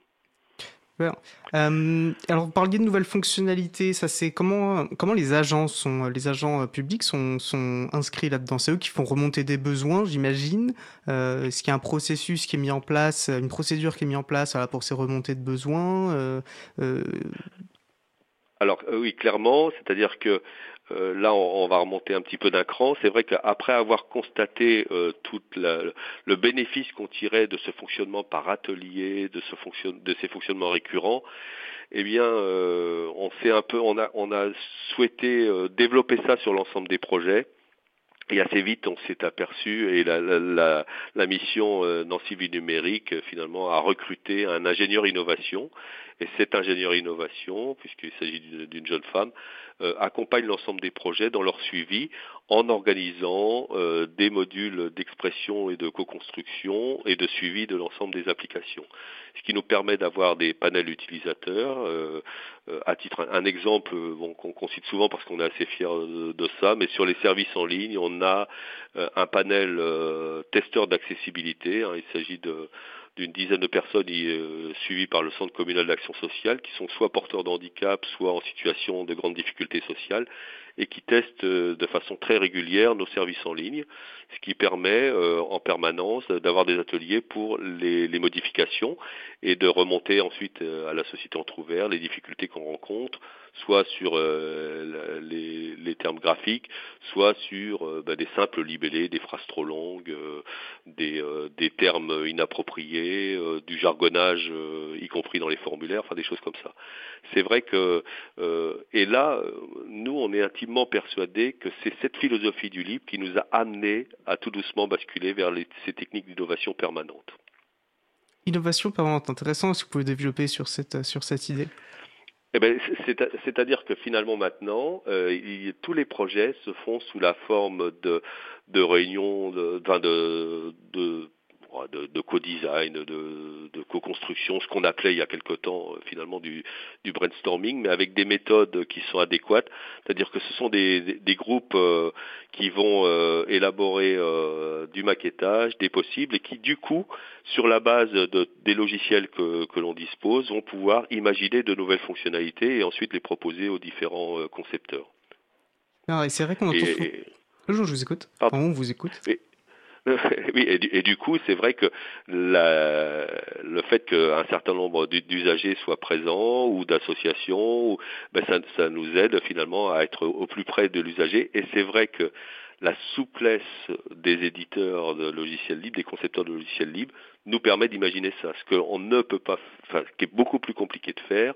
Euh, alors, vous parliez de nouvelles fonctionnalités. Ça, c'est comment comment les agents sont les agents euh, publics sont sont inscrits là-dedans? C'est eux qui font remonter des besoins, j'imagine. Euh, Est-ce qu'il y a un processus qui est mis en place, une procédure qui est mise en place voilà, pour ces remontées de besoins euh, euh, Alors euh, oui, clairement, c'est-à-dire que euh, là, on, va remonter un petit peu d'un cran. C'est vrai qu'après avoir constaté euh, tout le bénéfice qu'on tirait de ce fonctionnement par atelier, de, ces fonctionnements récurrents, eh bien, euh, on a, souhaité euh, développer ça sur l'ensemble des projets. Et assez vite, on s'est aperçu, et la, mission euh, Nancy Vie Numérique, finalement, a recruté un ingénieur innovation. Et cet ingénieur innovation, puisqu'il s'agit d'une- jeune femme, euh, accompagne l'ensemble des projets dans leur suivi en organisant euh, des modules d'expression et de co-construction et de suivi de l'ensemble des applications. Ce qui nous permet d'avoir des panels utilisateurs. euh, euh, à titre un, exemple euh, bon, qu'on cite souvent parce qu'on est assez fier de, ça, mais sur les services en ligne, on a euh, un panel testeur d'accessibilité. hein. il s'agit de d'une dizaine de personnes euh, suivies par le Centre communal d'action sociale, qui sont soit porteurs de handicap, soit en situation de grande difficulté sociale, et qui testent euh, de façon très régulière nos services en ligne, ce qui permet euh, en permanence d'avoir des ateliers pour les, les, modifications et de remonter ensuite à la société entre ouvert les difficultés qu'on rencontre, soit sur euh, les, les, termes graphiques, soit sur euh, bah, des simples libellés, des phrases trop longues, euh, des, des, termes inappropriés, du jargonnage, y compris dans les formulaires, enfin des choses comme ça. C'est vrai que, et là, nous, on est intimement persuadés que c'est cette philosophie du libre qui nous a amené à tout doucement basculer vers les, ces techniques d'innovation permanente. Innovation permanente, intéressant. Est-ce que vous pouvez développer sur cette, sur cette idée? Eh ben, c'est-à-dire que finalement maintenant, euh, il, tous les projets se font sous la forme de, de réunions, de, de, de de, de co-design, de, de co-construction, ce qu'on appelait il y a quelque temps euh, finalement du, du, brainstorming, mais avec des méthodes qui sont adéquates. C'est-à-dire que ce sont des, des, groupes euh, qui vont euh, élaborer du maquettage, des possibles, et qui du coup, sur la base de, des logiciels que, que l'on dispose, vont pouvoir imaginer de nouvelles fonctionnalités et ensuite les proposer aux différents concepteurs. Ah, et c'est vrai qu'on entend. Et, je vous écoute. Pardon, on vous écoute. *laughs* oui, et du, coup, c'est vrai que le fait qu'un certain nombre d'usagers soient présents ou d'associations, ben ça, ça, nous aide finalement à être au plus près de l'usager. Et c'est vrai que la souplesse des éditeurs de logiciels libres, des concepteurs de logiciels libres, nous permet d'imaginer ça, ce qu'on ne peut pas, enfin, ce qui est beaucoup plus compliqué de faire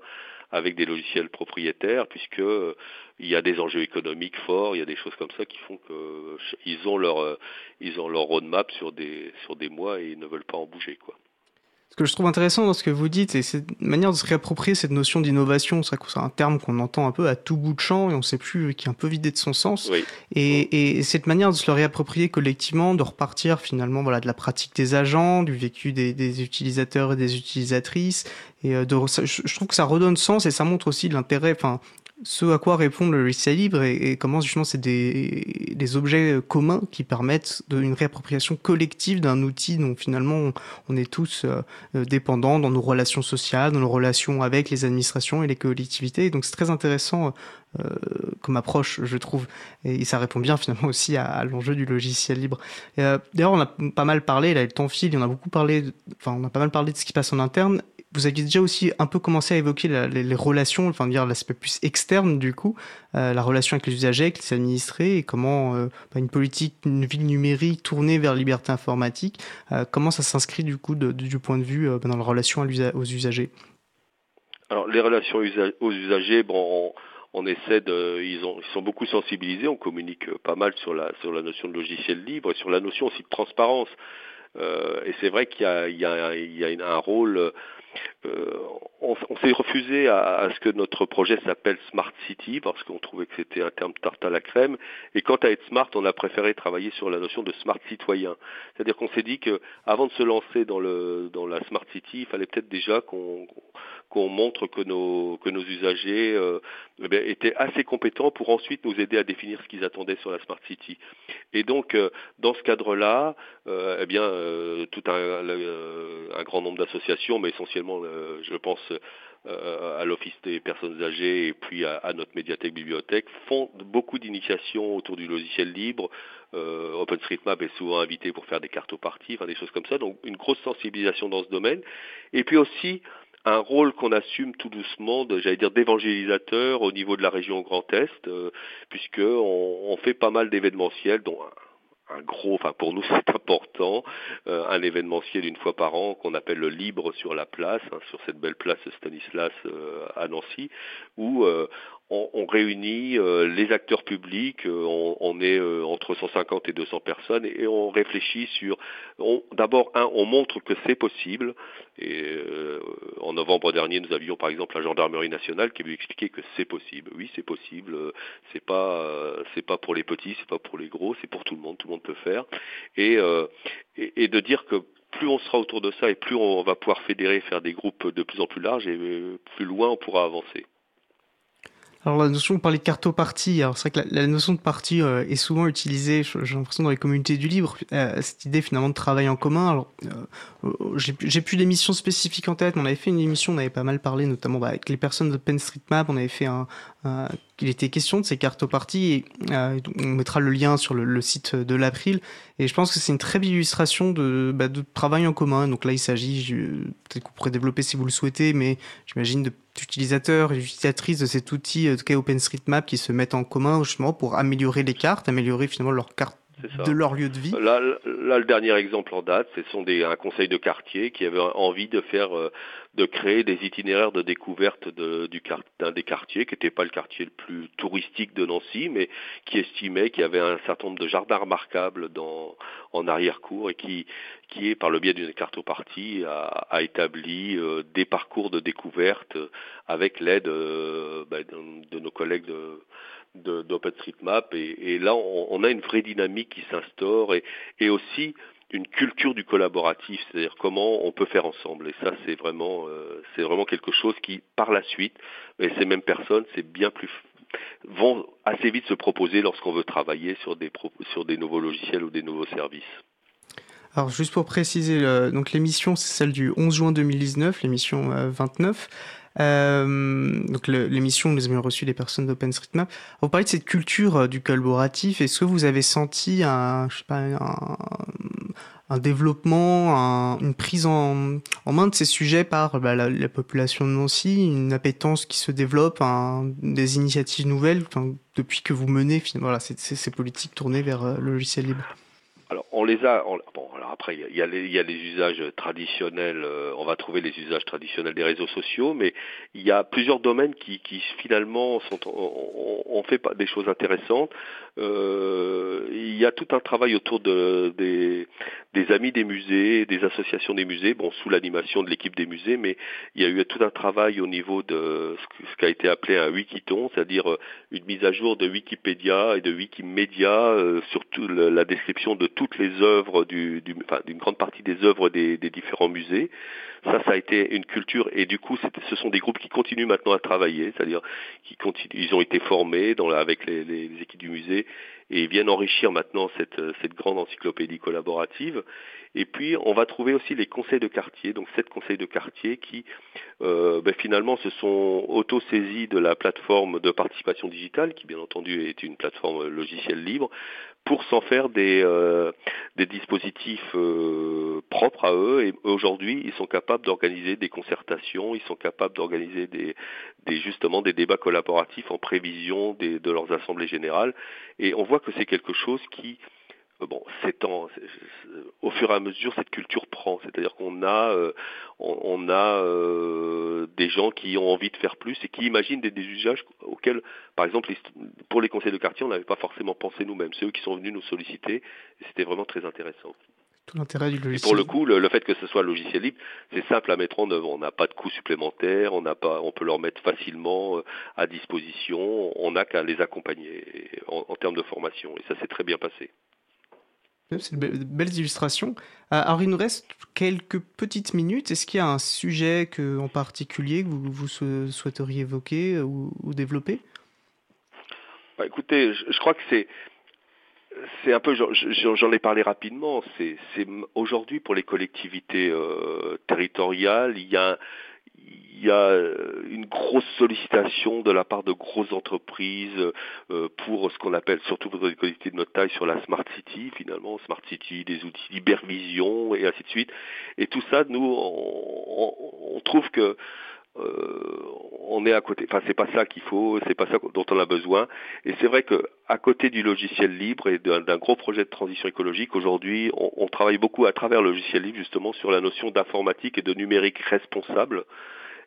avec des logiciels propriétaires, puisque euh, il y a des enjeux économiques forts, il y a des choses comme ça qui font qu'ils ont leur euh, ils ont leur roadmap sur des sur des mois et ils ne veulent pas en bouger quoi. Ce que je trouve intéressant dans ce que vous dites, c'est cette manière de se réapproprier cette notion d'innovation. C'est un terme qu'on entend un peu à tout bout de champ et on ne sait plus, qui est un peu vidé de son sens. Oui. Et, et, cette manière de se le réapproprier collectivement, de repartir finalement voilà de la pratique des agents, du vécu des, des utilisateurs et des utilisatrices, et euh, de, je trouve que ça redonne sens et ça montre aussi l'intérêt, enfin ce à quoi répond le logiciel libre et, comment justement c'est des, objets communs qui permettent une réappropriation collective d'un outil dont finalement on, est tous euh, euh, dépendants dans nos relations sociales, dans nos relations avec les administrations et les collectivités. Et donc c'est très intéressant euh, comme approche, je trouve, et, ça répond bien finalement aussi à, l'enjeu du logiciel libre. Euh, D'ailleurs, on a pas mal parlé, là, le temps file, on a beaucoup parlé, enfin, on a pas mal parlé de ce qui passe en interne, vous aviez déjà aussi un peu commencé à évoquer les, relations, enfin dire l'aspect plus externe du coup, euh, la relation avec les usagers, avec les administrés, et comment euh, bah, une politique, une ville numérique tournée vers la liberté informatique, euh, comment ça s'inscrit du coup du point de vue euh, bah, dans la relation aux usagers? Alors les relations aux usagers, bon, on, essaie de, ils, ont, ils sont beaucoup sensibilisés, on communique pas mal sur la sur la notion de logiciel libre, et sur la notion aussi de transparence. Et c'est vrai qu'il y a, il y a, un rôle on, on s'est refusé à, à, ce que notre projet s'appelle Smart City parce qu'on trouvait que c'était un terme tarte à la crème. Et quant à être smart, on a préféré travailler sur la notion de smart citoyen. C'est-à-dire qu'on s'est dit que avant de se lancer dans le dans la Smart City, il fallait peut-être déjà qu'on qu'on montre que nos usagers euh, eh étaient assez compétents pour ensuite nous aider à définir ce qu'ils attendaient sur la Smart City. Et donc euh, dans ce cadre-là, euh, eh bien tout un, un grand nombre d'associations, mais essentiellement, je pense à l'Office des personnes âgées et puis à, à notre médiathèque bibliothèque font beaucoup d'initiations autour du logiciel libre. OpenStreetMap est souvent invité pour faire des cartes parties, enfin des choses comme ça. Donc une grosse sensibilisation dans ce domaine. Et puis aussi un rôle qu'on assume tout doucement, j'allais dire d'évangélisateur au niveau de la région Grand Est, euh, puisque on, fait pas mal d'événementiels, dont un gros, enfin pour nous *laughs* c'est important, euh, un événementiel une fois par an qu'on appelle le Libre sur la place, hein, sur cette belle place Stanislas euh, à Nancy, où euh, on, réunit euh, les acteurs publics, euh, on, on, est entre 150 et 200 personnes et on réfléchit sur, d'abord un, on montre que c'est possible. Et en novembre dernier, nous avions par exemple la gendarmerie nationale qui a expliqué que c'est possible. Oui, c'est possible. c'est pas, c'est pas pour les petits, c'est pas pour les gros, c'est pour tout le monde. Tout le monde peut faire. Et de dire que plus on sera autour de ça et plus on va pouvoir fédérer, faire des groupes de plus en plus larges et plus loin on pourra avancer. Alors la notion, on parlait de cartopartie. Alors c'est vrai que la, la notion de partie euh, est souvent utilisée, j'ai l'impression, dans les communautés du libre. Euh, cette idée finalement de travail en commun. Alors euh, euh j'ai plus d'émissions spécifiques en tête, mais on avait fait une émission, on avait pas mal parlé, notamment bah, avec les personnes d'OpenStreetMap. On avait fait un, un il était question de ces cartoparties et euh, on mettra le lien sur le, le site de l'April. Et je pense que c'est une très belle illustration de, bah, de travail en commun. Donc là, il s'agit, peut-être que vous pourrez développer si vous le souhaitez, mais j'imagine de- d'utilisateurs et d'utilisatrices de cet outil, en tout cas OpenStreetMap, qui se mettent en commun justement pour améliorer les cartes, améliorer finalement leur carte C'est ça. de leur lieu de vie. Là, là, le dernier exemple en date, ce sont des, un conseil de quartier qui avait envie de faire, euh, de créer des itinéraires de découverte de, du d'un des quartiers, qui n'était pas le quartier le plus touristique de Nancy, mais qui estimait qu'il y avait un certain nombre de jardins remarquables en arrière-cour et qui, qui par le biais d'une cartopartie, a, a établi euh, des parcours de découverte avec l'aide euh, bah, de, nos collègues de, d'OpenStreetMap et, là on, a une vraie dynamique qui s'instaure et aussi une culture du collaboratif, c'est-à-dire comment on peut faire ensemble. Et ça, c'est vraiment, euh, c'est vraiment quelque chose qui, par la suite, et ces mêmes personnes, c'est bien plus vont assez vite se proposer lorsqu'on veut travailler sur des sur des nouveaux logiciels ou des nouveaux services. Alors juste pour préciser, euh, donc l'émission c'est celle du 11 juin 2019, l'émission euh, 29. Euh, donc l'émission, nous avions reçu des personnes d'OpenStreetMap. Vous parlez de cette culture euh, du collaboratif. Est-ce que vous avez senti un, je sais pas, un, un développement, un- une prise en, main de ces sujets par bah, la, la population de Nancy, une appétence qui se développe, des initiatives nouvelles depuis que vous menez voilà, ces, ces- politiques tournées vers euh, le logiciel libre Alors on les a. on- bon, alors après il y a- les- usages traditionnels. euh, on va trouver les usages traditionnels des réseaux sociaux, mais il y a plusieurs domaines qui, finalement sont on, on fait des choses intéressantes. Euh, il y a tout un travail autour de, des, des amis des musées, des associations des musées, bon sous l'animation de l'équipe des musées, mais il y a eu tout un travail au niveau de ce ce qui a été appelé un wikiton, c'est-à-dire euh, une mise à jour de Wikipédia et de Wikimedia euh, sur tout la description de toutes les œuvres du, du- enfin, d'une grande partie des œuvres des, des différents musées. Ça, ça a été une culture et du coup, ce sont des groupes qui continuent maintenant à travailler, c'est-à-dire qui continuent, ils ont été formés avec les équipes du musée et ils viennent enrichir maintenant cette, cette grande encyclopédie collaborative. Et puis, on va trouver aussi les conseils de quartier, donc sept conseils de quartier qui, euh, ben, finalement, se sont auto-saisis de la plateforme de participation digitale, qui bien entendu est une plateforme logicielle libre, pour s'en faire des, euh, dispositifs euh, propres à eux. Et aujourd'hui, ils sont capables d'organiser des concertations, ils sont capables d'organiser des, des justement des débats collaboratifs en prévision de leurs assemblées générales. Et on voit que c'est quelque chose qui bon, s'étend au fur et à mesure cette culture prend, c'est-à-dire qu'on a euh, on, on a euh, des gens qui ont envie de faire plus et qui imaginent des, des usages auxquels, par exemple, pour les conseils de quartier, on n'avait pas forcément pensé nous-mêmes. C'est eux qui sont venus nous solliciter et c'était vraiment très intéressant. Tout l'intérêt du logiciel. Et pour le coup, le, le fait que ce soit logiciel libre, c'est simple à mettre en œuvre. On n'a pas de coûts supplémentaires, on n'a pas, on peut leur mettre facilement euh, à disposition. On n'a qu'à les accompagner en, en termes de formation. Et ça s'est très bien passé. C'est de be- de belles illustrations. Euh, alors, il nous reste quelques petites minutes. Est-ce qu'il y a un sujet que, en particulier que vous, vous sou- souhaiteriez évoquer euh, ou, développer? Bah, écoutez, je, crois que c'est c'est un peu, j'en- ai parlé rapidement. C'est aujourd'hui pour les collectivités euh, territoriales, il y a il y a euh, une grosse sollicitation de la part de grosses entreprises euh, pour ce qu'on appelle, surtout pour les collectivités de notre taille, sur la Smart City, finalement, Smart City, des outils d'hypervision et ainsi de suite. Et tout ça, nous, on, on- trouve que euh, on est à côté. Enfin, c'est pas ça qu'il faut, c'est pas ça dont on a besoin. Et c'est vrai que à côté du logiciel libre et d'un d'un gros projet de transition écologique, aujourd'hui, on, on travaille beaucoup à travers le logiciel libre justement sur la notion d'informatique et de numérique responsable.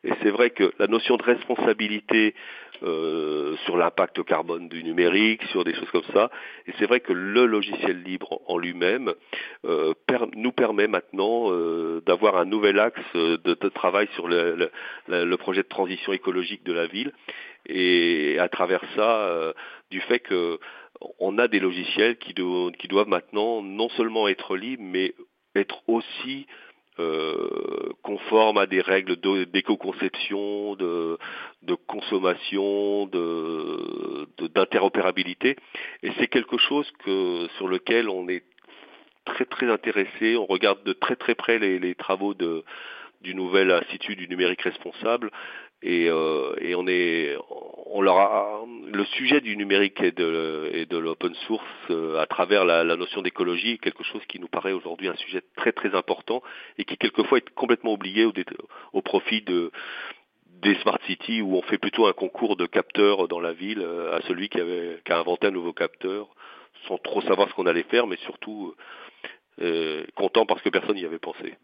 Et c'est vrai que la notion de responsabilité euh, sur l'impact carbone du numérique, sur des choses comme ça, et c'est vrai que le logiciel libre en lui-même euh, nous permet maintenant euh, d'avoir un nouvel axe de, travail sur le, projet de transition écologique de la ville, et à travers ça, du fait que on a des logiciels qui doivent maintenant non seulement être libres, mais être aussi euh, conforme à des règles d'éco-conception, de, consommation, de de- d'interopérabilité. Et c'est quelque chose sur lequel on est très très intéressé. On regarde de très très près les, travaux du nouvel institut du numérique responsable et, euh, et on est on leur a le sujet du numérique et de, et de l'open source euh, à travers la, notion d'écologie quelque chose qui nous paraît aujourd'hui un sujet très très important et qui quelquefois est complètement oublié au, profit de des smart cities où on fait plutôt un concours de capteurs dans la ville euh, à celui qui, avait, qui a inventé un nouveau capteur sans trop savoir ce qu'on allait faire mais surtout euh, content parce que personne n'y avait pensé.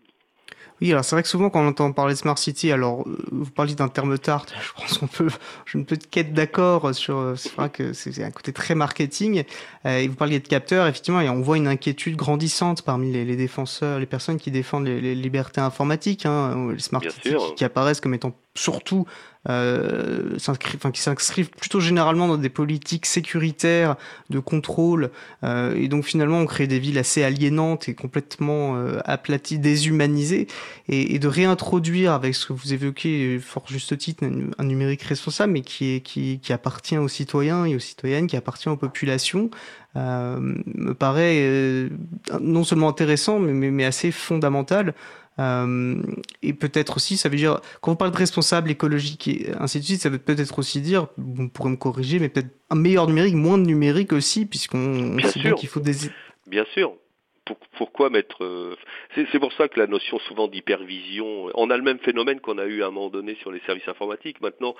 Oui, alors c'est vrai que souvent quand on entend parler de Smart City, alors euh, vous parliez d'un terme tarte, *laughs* je pense qu'on peut, j'ai une petite quête d'accord sur, euh, c'est vrai que c'est un côté très marketing, euh, et vous parliez de capteurs, effectivement, et on voit une inquiétude grandissante parmi les, les défenseurs, les personnes qui défendent les, les libertés informatiques, hein, les Smart City qui apparaissent comme étant surtout euh, qui s'inscrivent plutôt généralement dans des politiques sécuritaires de contrôle euh, et donc finalement on crée des villes assez aliénantes et complètement euh, aplaties, déshumanisées et, et de réintroduire avec ce que vous évoquez fort juste titre un, un numérique responsable mais qui est qui, qui appartient aux citoyens et aux citoyennes, qui appartient aux populations euh, me paraît euh, non seulement intéressant mais, mais, mais assez fondamental. Euh, et peut-être aussi, ça veut dire, quand on parle de responsable écologique et ainsi de suite, ça veut peut-être aussi dire, vous pourrez me corriger, mais peut-être un meilleur numérique, moins de numérique aussi, puisqu'on sait bien qu'il faut des... Bien sûr. Pour- pourquoi mettre euh, C'est c'est pour ça que la notion souvent d'hypervision, on a le même phénomène qu'on a eu à un moment donné sur les services informatiques. Maintenant,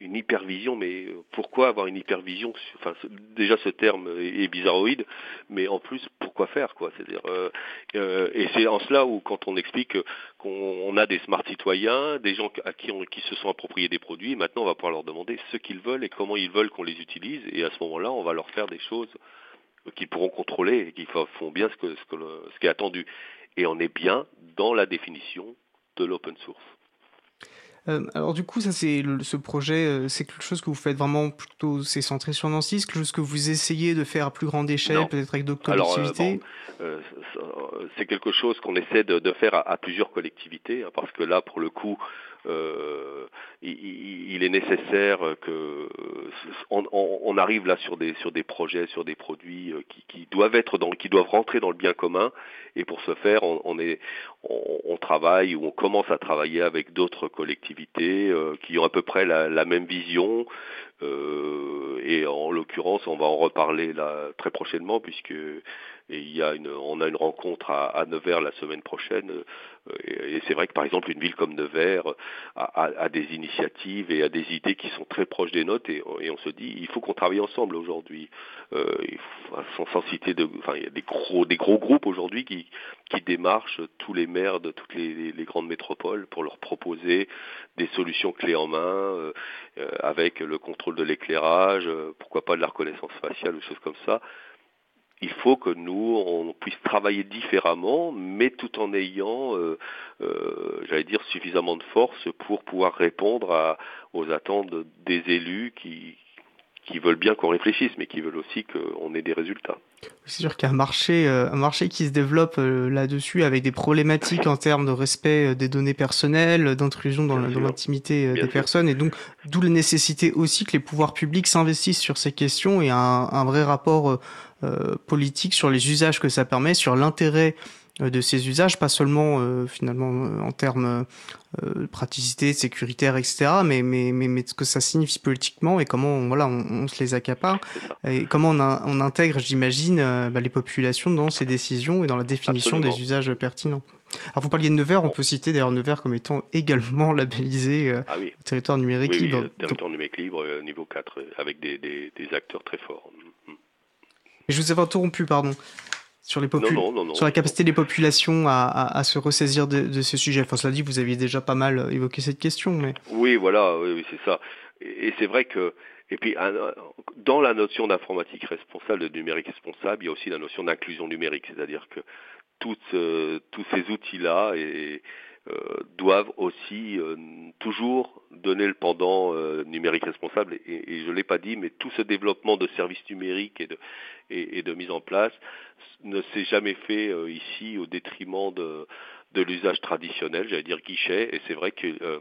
une hypervision, mais euh, pourquoi avoir une hypervision déjà ce terme est, bizarroïde, mais en plus, pourquoi faire quoi? C'est-à-dire, euh, euh, et c'est en cela où quand on explique qu'on on a des smart citoyens, des gens à qui, on, qui se sont appropriés des produits, maintenant on va pouvoir leur demander ce qu'ils veulent et comment ils veulent qu'on les utilise, et à ce moment-là, on va leur faire des choses qu'ils pourront contrôler et qui font bien ce, que, ce, que le- ce qui est attendu. Et on est bien dans la définition de l'open source. Euh, alors du coup, ça c'est ce projet, euh, c'est quelque chose que vous faites vraiment plutôt, c'est centré sur Nancy, c'est quelque chose que vous essayez de faire à plus grande échelle, peut-être avec d'autres euh, collectivités. bon, euh, c'est quelque chose qu'on essaie de, de faire à, à plusieurs collectivités, hein, parce que là, pour le coup, euh, il, est nécessaire que on, arrive là sur des sur des projets, sur des produits euh, qui, doivent être dans, qui doivent rentrer dans le bien commun. Et pour ce faire, on, travaille ou on commence à travailler avec d'autres collectivités euh, qui ont à peu près la, même vision. Et en l'occurrence, on va en reparler là très prochainement puisque et il y a une, on a une rencontre à, à Nevers la semaine prochaine. euh, Et, c'est vrai que par exemple une ville comme Nevers a, a- a des initiatives et a des idées qui sont très proches des nôtres et, et on se dit il faut qu'on travaille ensemble aujourd'hui. Euh, sans, sans citer de, enfin il y a des gros des gros groupes aujourd'hui qui qui démarchent tous les maires de toutes les, les- grandes métropoles pour leur proposer des solutions clés en main euh, avec le contrôle de l'éclairage, euh, pourquoi pas de la reconnaissance faciale ou choses comme ça il faut que nous, on puisse travailler différemment, mais tout en ayant, euh, euh, j'allais dire, suffisamment de force pour pouvoir répondre à, aux attentes des élus qui, qui veulent bien qu'on réfléchisse, mais qui veulent aussi qu'on ait des résultats. C'est sûr qu'il y a un marché, euh, un marché qui se développe là-dessus avec des problématiques en termes de respect des données personnelles, d'intrusion dans l'intimité des sûr. personnes, et donc d'où la nécessité aussi que les pouvoirs publics s'investissent sur ces questions et un, un vrai rapport politique sur les usages que ça permet, sur l'intérêt euh, de ces usages, pas seulement euh, finalement euh, en termes euh, de praticité, sécuritaire, etc., mais, mais, mais, mais ce que ça signifie politiquement et comment on, voilà, on, on se les accapare et comment on, on intègre, j'imagine, euh, bah, les populations dans ces décisions et dans la définition Absolument. des usages pertinents. Alors vous parliez de Nevers, on peut citer d'ailleurs Nevers comme étant également *laughs* labellisé euh, Ah oui, territoire numérique oui, oui, libre. euh, territoire numérique libre, euh, niveau 4, euh, avec des, des, des acteurs très forts. Et je vous avais interrompu, pardon, sur les Non, sur la capacité des populations à, à, à se ressaisir de, de ce sujet. Enfin, cela dit, vous aviez déjà pas mal euh, évoqué cette question, mais Oui, voilà, oui, oui, c'est ça. Et, et c'est vrai que, et puis, dans la notion d'informatique responsable, de numérique responsable, il y a aussi la notion d'inclusion numérique, c'est-à-dire que toutes, euh, tous ces outils-là et, doivent aussi euh, toujours donner le pendant euh, numérique responsable. Et, je l'ai pas dit, mais tout ce développement de services numériques et de, et, de mise en place ne s'est jamais fait euh, ici au détriment de, de l'usage traditionnel, j'allais dire guichet, et c'est vrai que euh,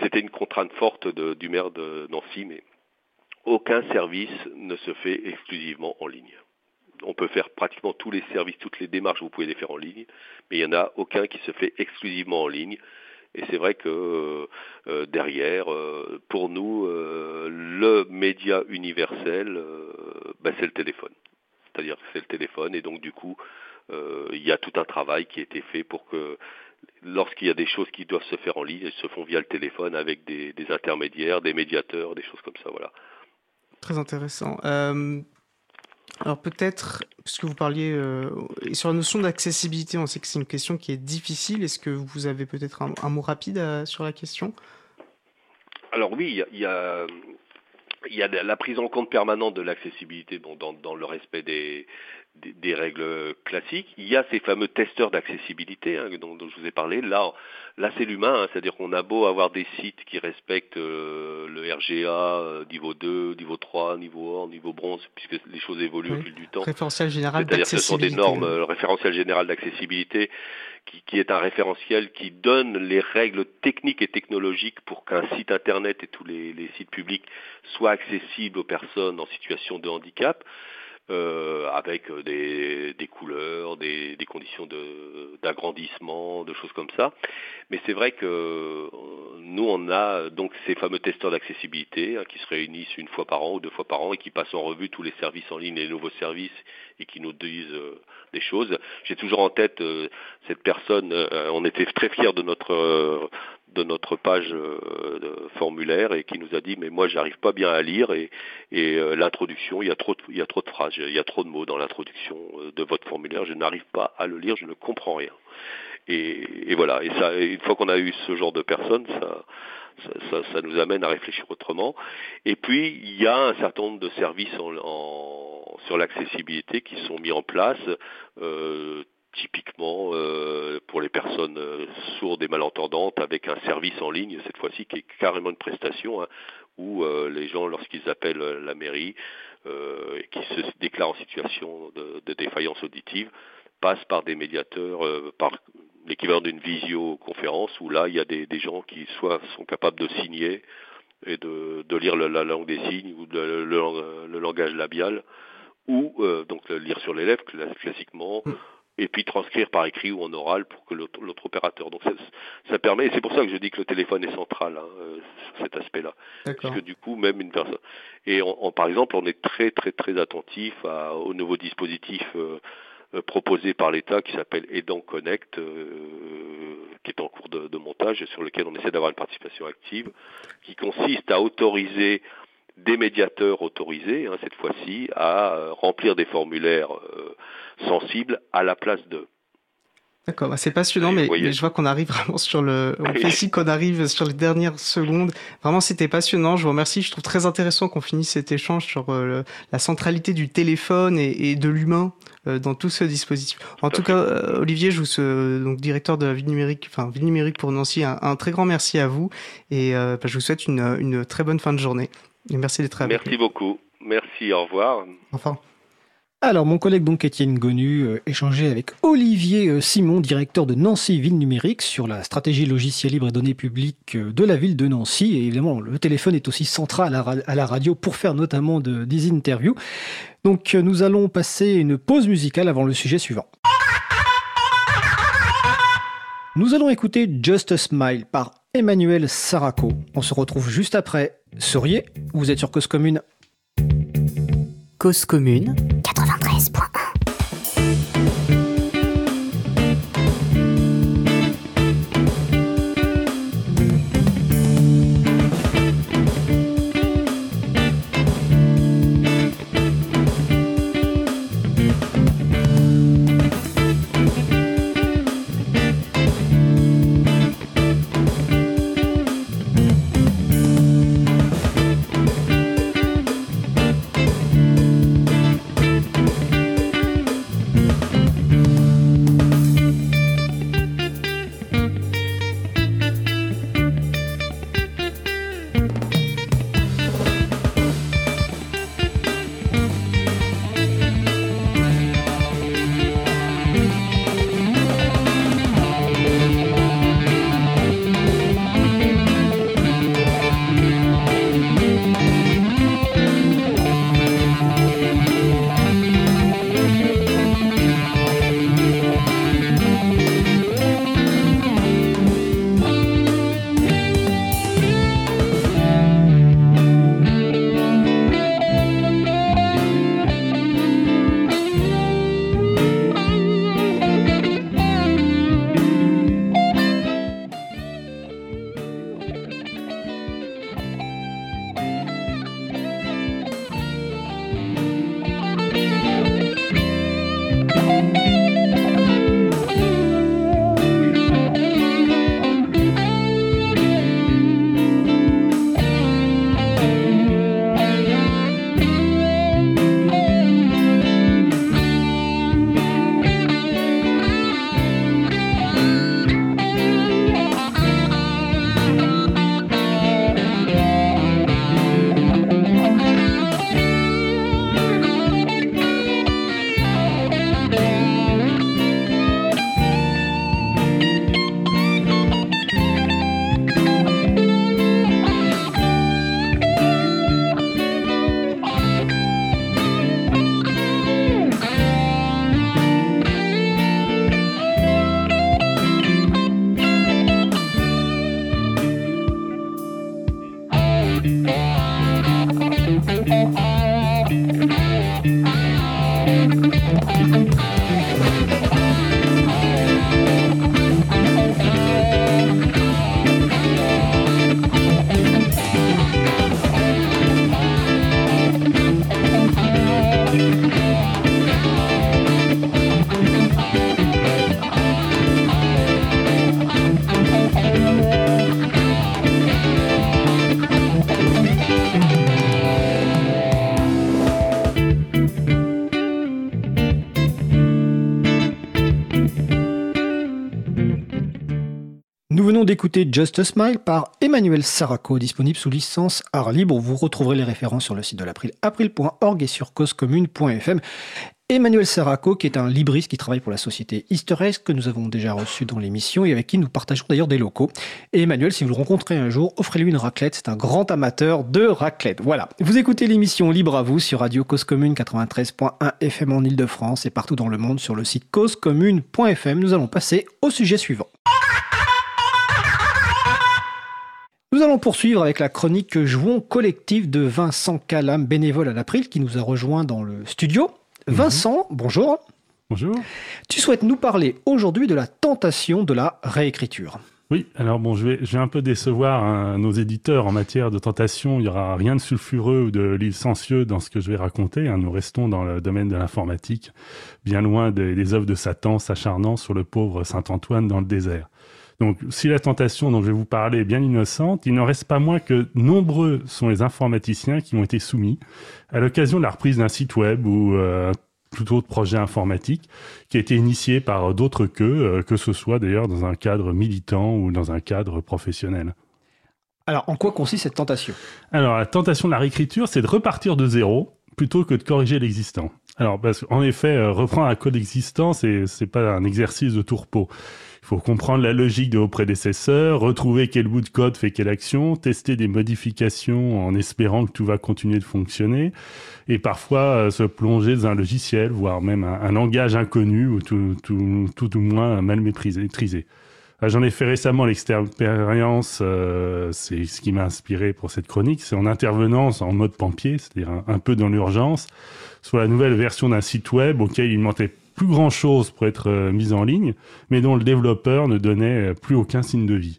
c'était une contrainte forte de, du maire de Nancy, mais aucun service ne se fait exclusivement en ligne. On peut faire pratiquement tous les services, toutes les démarches, vous pouvez les faire en ligne, mais il n'y en a aucun qui se fait exclusivement en ligne. Et c'est vrai que euh, derrière, euh, pour nous, euh, le média universel, euh, ben, c'est le téléphone. C'est-à-dire que c'est le téléphone, et donc du coup, euh, il y a tout un travail qui a été fait pour que lorsqu'il y a des choses qui doivent se faire en ligne, elles se font via le téléphone avec des, des intermédiaires, des médiateurs, des choses comme ça. Voilà. Très intéressant. Euh, alors peut-être, puisque vous parliez euh, sur la notion d'accessibilité, on sait que c'est une question qui est difficile. Est-ce que vous avez peut-être un, mot rapide à- sur la question? Alors oui, il y a, la prise en compte permanente de l'accessibilité bon, dans le respect des, des, des règles classiques. Il y a ces fameux testeurs d'accessibilité hein, dont, dont je vous ai parlé. Là, là c'est l'humain, hein, c'est-à-dire qu'on a beau avoir des sites qui respectent euh, le RGA euh, niveau 2, niveau 3, niveau or, niveau bronze, puisque les choses évoluent au fil du temps. Référentiel général C'est-à-dire que ce sont des normes, euh, le référentiel général d'accessibilité, qui, qui est un référentiel qui donne les règles techniques et technologiques pour qu'un site internet et tous les, les sites publics soient accessibles aux personnes en situation de handicap. Euh, avec euh, des, des couleurs, des, des conditions d'agrandissement, de, choses comme ça. Mais c'est vrai que euh, nous, on a donc ces fameux testeurs d'accessibilité hein, qui se réunissent une fois par an ou deux fois par an et qui passent en revue tous les services en ligne, les nouveaux services et qui nous disent euh, des choses. J'ai toujours en tête euh, cette personne, euh, on était très fiers de notre euh, de notre page euh, formulaire et qui nous a dit mais moi j'arrive pas bien à lire et, et euh, l'introduction il y a trop de, il y a trop de phrases il y a trop de mots dans l'introduction euh, de votre formulaire. Je n'arrive pas à le lire je ne comprends rien. Et, et voilà. Et ça une fois qu'on a eu ce genre de personnes ça ça, ça, ça nous amène à réfléchir autrement. Et puis, il y a un certain nombre de services en, en- sur l'accessibilité qui sont mis en place, euh, typiquement euh, pour les personnes euh, sourdes et malentendantes, avec un service en ligne, cette fois-ci, qui est carrément une prestation, hein, où euh, les gens, lorsqu'ils appellent euh, la mairie euh, et qui se déclarent en situation de, défaillance auditive, passent par des médiateurs, euh, par l'équivalent d'une visioconférence où là il y a des, gens qui soit sont capables de signer et de, de lire la langue des signes ou le, langage labial ou donc lire sur cla- classiquement et puis transcrire par écrit ou en oral pour que l'autre opérateur. Donc ça, ça permet, et c'est pour ça que je dis que le téléphone est central hein, euh, sur cet aspect-là. Parce que du coup, même une personne. Et on, on- par exemple, on est très très très attentif à, au nouveau dispositif euh, euh, proposé par l'État qui s'appelle Aidant Connect, euh, qui est en cours de, de montage et sur lequel on essaie d'avoir une participation active, qui consiste à autoriser des médiateurs autorisés, hein, cette fois-ci, à euh, remplir des formulaires euh, sensibles à la place d'eux. D'accord, bah, c'est passionnant, mais, je vois qu'on arrive *laughs* vraiment sur le. On fait ici qu'on arrive sur les dernières secondes. Vraiment, c'était passionnant. Je vous remercie. Je trouve très intéressant qu'on finisse cet échange sur euh, la centralité du téléphone et, et de l'humain euh, dans tout ce dispositif. En tout cas, euh, Olivier, je vous euh, donc directeur de la ville numérique, enfin ville numérique pour Nancy, un, un très grand merci à vous et euh, bah, je vous souhaite une, une très bonne fin de journée. Et merci d'être avec Merci beaucoup. Merci, au revoir. Enfin. Alors, mon collègue donc Étienne Gonu euh, échangeait avec Olivier euh, Simon, directeur de Nancy Ville Numérique, sur la stratégie logicielle libre et données publiques euh, de la ville de Nancy. Et évidemment, le téléphone est aussi central à la, ra- à la radio pour faire notamment de- des interviews. Donc, euh, nous allons passer une pause musicale avant le sujet suivant. Nous allons écouter Just a Smile par Emmanuel Saraco. On se retrouve juste après. Souriez, vous êtes sur Cause Commune. Cause commune 93.1 d'écouter Just a Smile par Emmanuel Saraco, disponible sous licence art libre. Vous retrouverez les références sur le site de l'April, et sur causecommune.fm. Emmanuel Saraco, qui est un libriste qui travaille pour la société Eggs, que nous avons déjà reçu dans l'émission et avec qui nous partageons d'ailleurs des locaux. Et Emmanuel, si vous le rencontrez un jour, offrez-lui une raclette. C'est un grand amateur de raclette. Voilà. Vous écoutez l'émission Libre à vous sur Radio Cause Commune 93.1 FM en Ile-de-France et partout dans le monde sur le site causecommune.fm. Nous allons passer au sujet suivant. Nous allons poursuivre avec la chronique Jouons collectif de Vincent Calam, bénévole à l'April, qui nous a rejoint dans le studio. Vincent, bonjour. Bonjour. Tu souhaites nous parler aujourd'hui de la tentation de la réécriture. Oui, alors bon, je vais, je vais un peu décevoir hein, nos éditeurs en matière de tentation. Il n'y aura rien de sulfureux ou de licencieux dans ce que je vais raconter. hein. Nous restons dans le domaine de l'informatique, bien loin des, des œuvres de Satan s'acharnant sur le pauvre Saint-Antoine dans le désert. Donc, si la tentation dont je vais vous parler est bien innocente, il n'en reste pas moins que nombreux sont les informaticiens qui ont été soumis à l'occasion de la reprise d'un site web ou euh, tout autre projet informatique qui a été initié par d'autres qu'eux, euh, que ce soit d'ailleurs dans un cadre militant ou dans un cadre professionnel. Alors, en quoi consiste cette tentation? Alors, la tentation de la réécriture, c'est de repartir de zéro plutôt que de corriger l'existant. Alors, parce qu'en effet, euh, reprendre un code existant, c'est c'est pas un exercice de tourpeau. Il faut comprendre la logique de vos prédécesseurs, retrouver quel bout de code fait quelle action, tester des modifications en espérant que tout va continuer de fonctionner, et parfois euh, se plonger dans un logiciel, voire même un, un langage inconnu ou tout, tout, tout au moins mal maîtrisé. Ah, J'en ai fait récemment l'expérience, euh, c'est ce qui m'a inspiré pour cette chronique, c'est en intervenant en mode pompier, c'est-à-dire un, un peu dans l'urgence, sur la nouvelle version d'un site web auquel il manquait plus grand-chose pour être euh, mis en ligne, mais dont le développeur ne donnait euh, plus aucun signe de vie.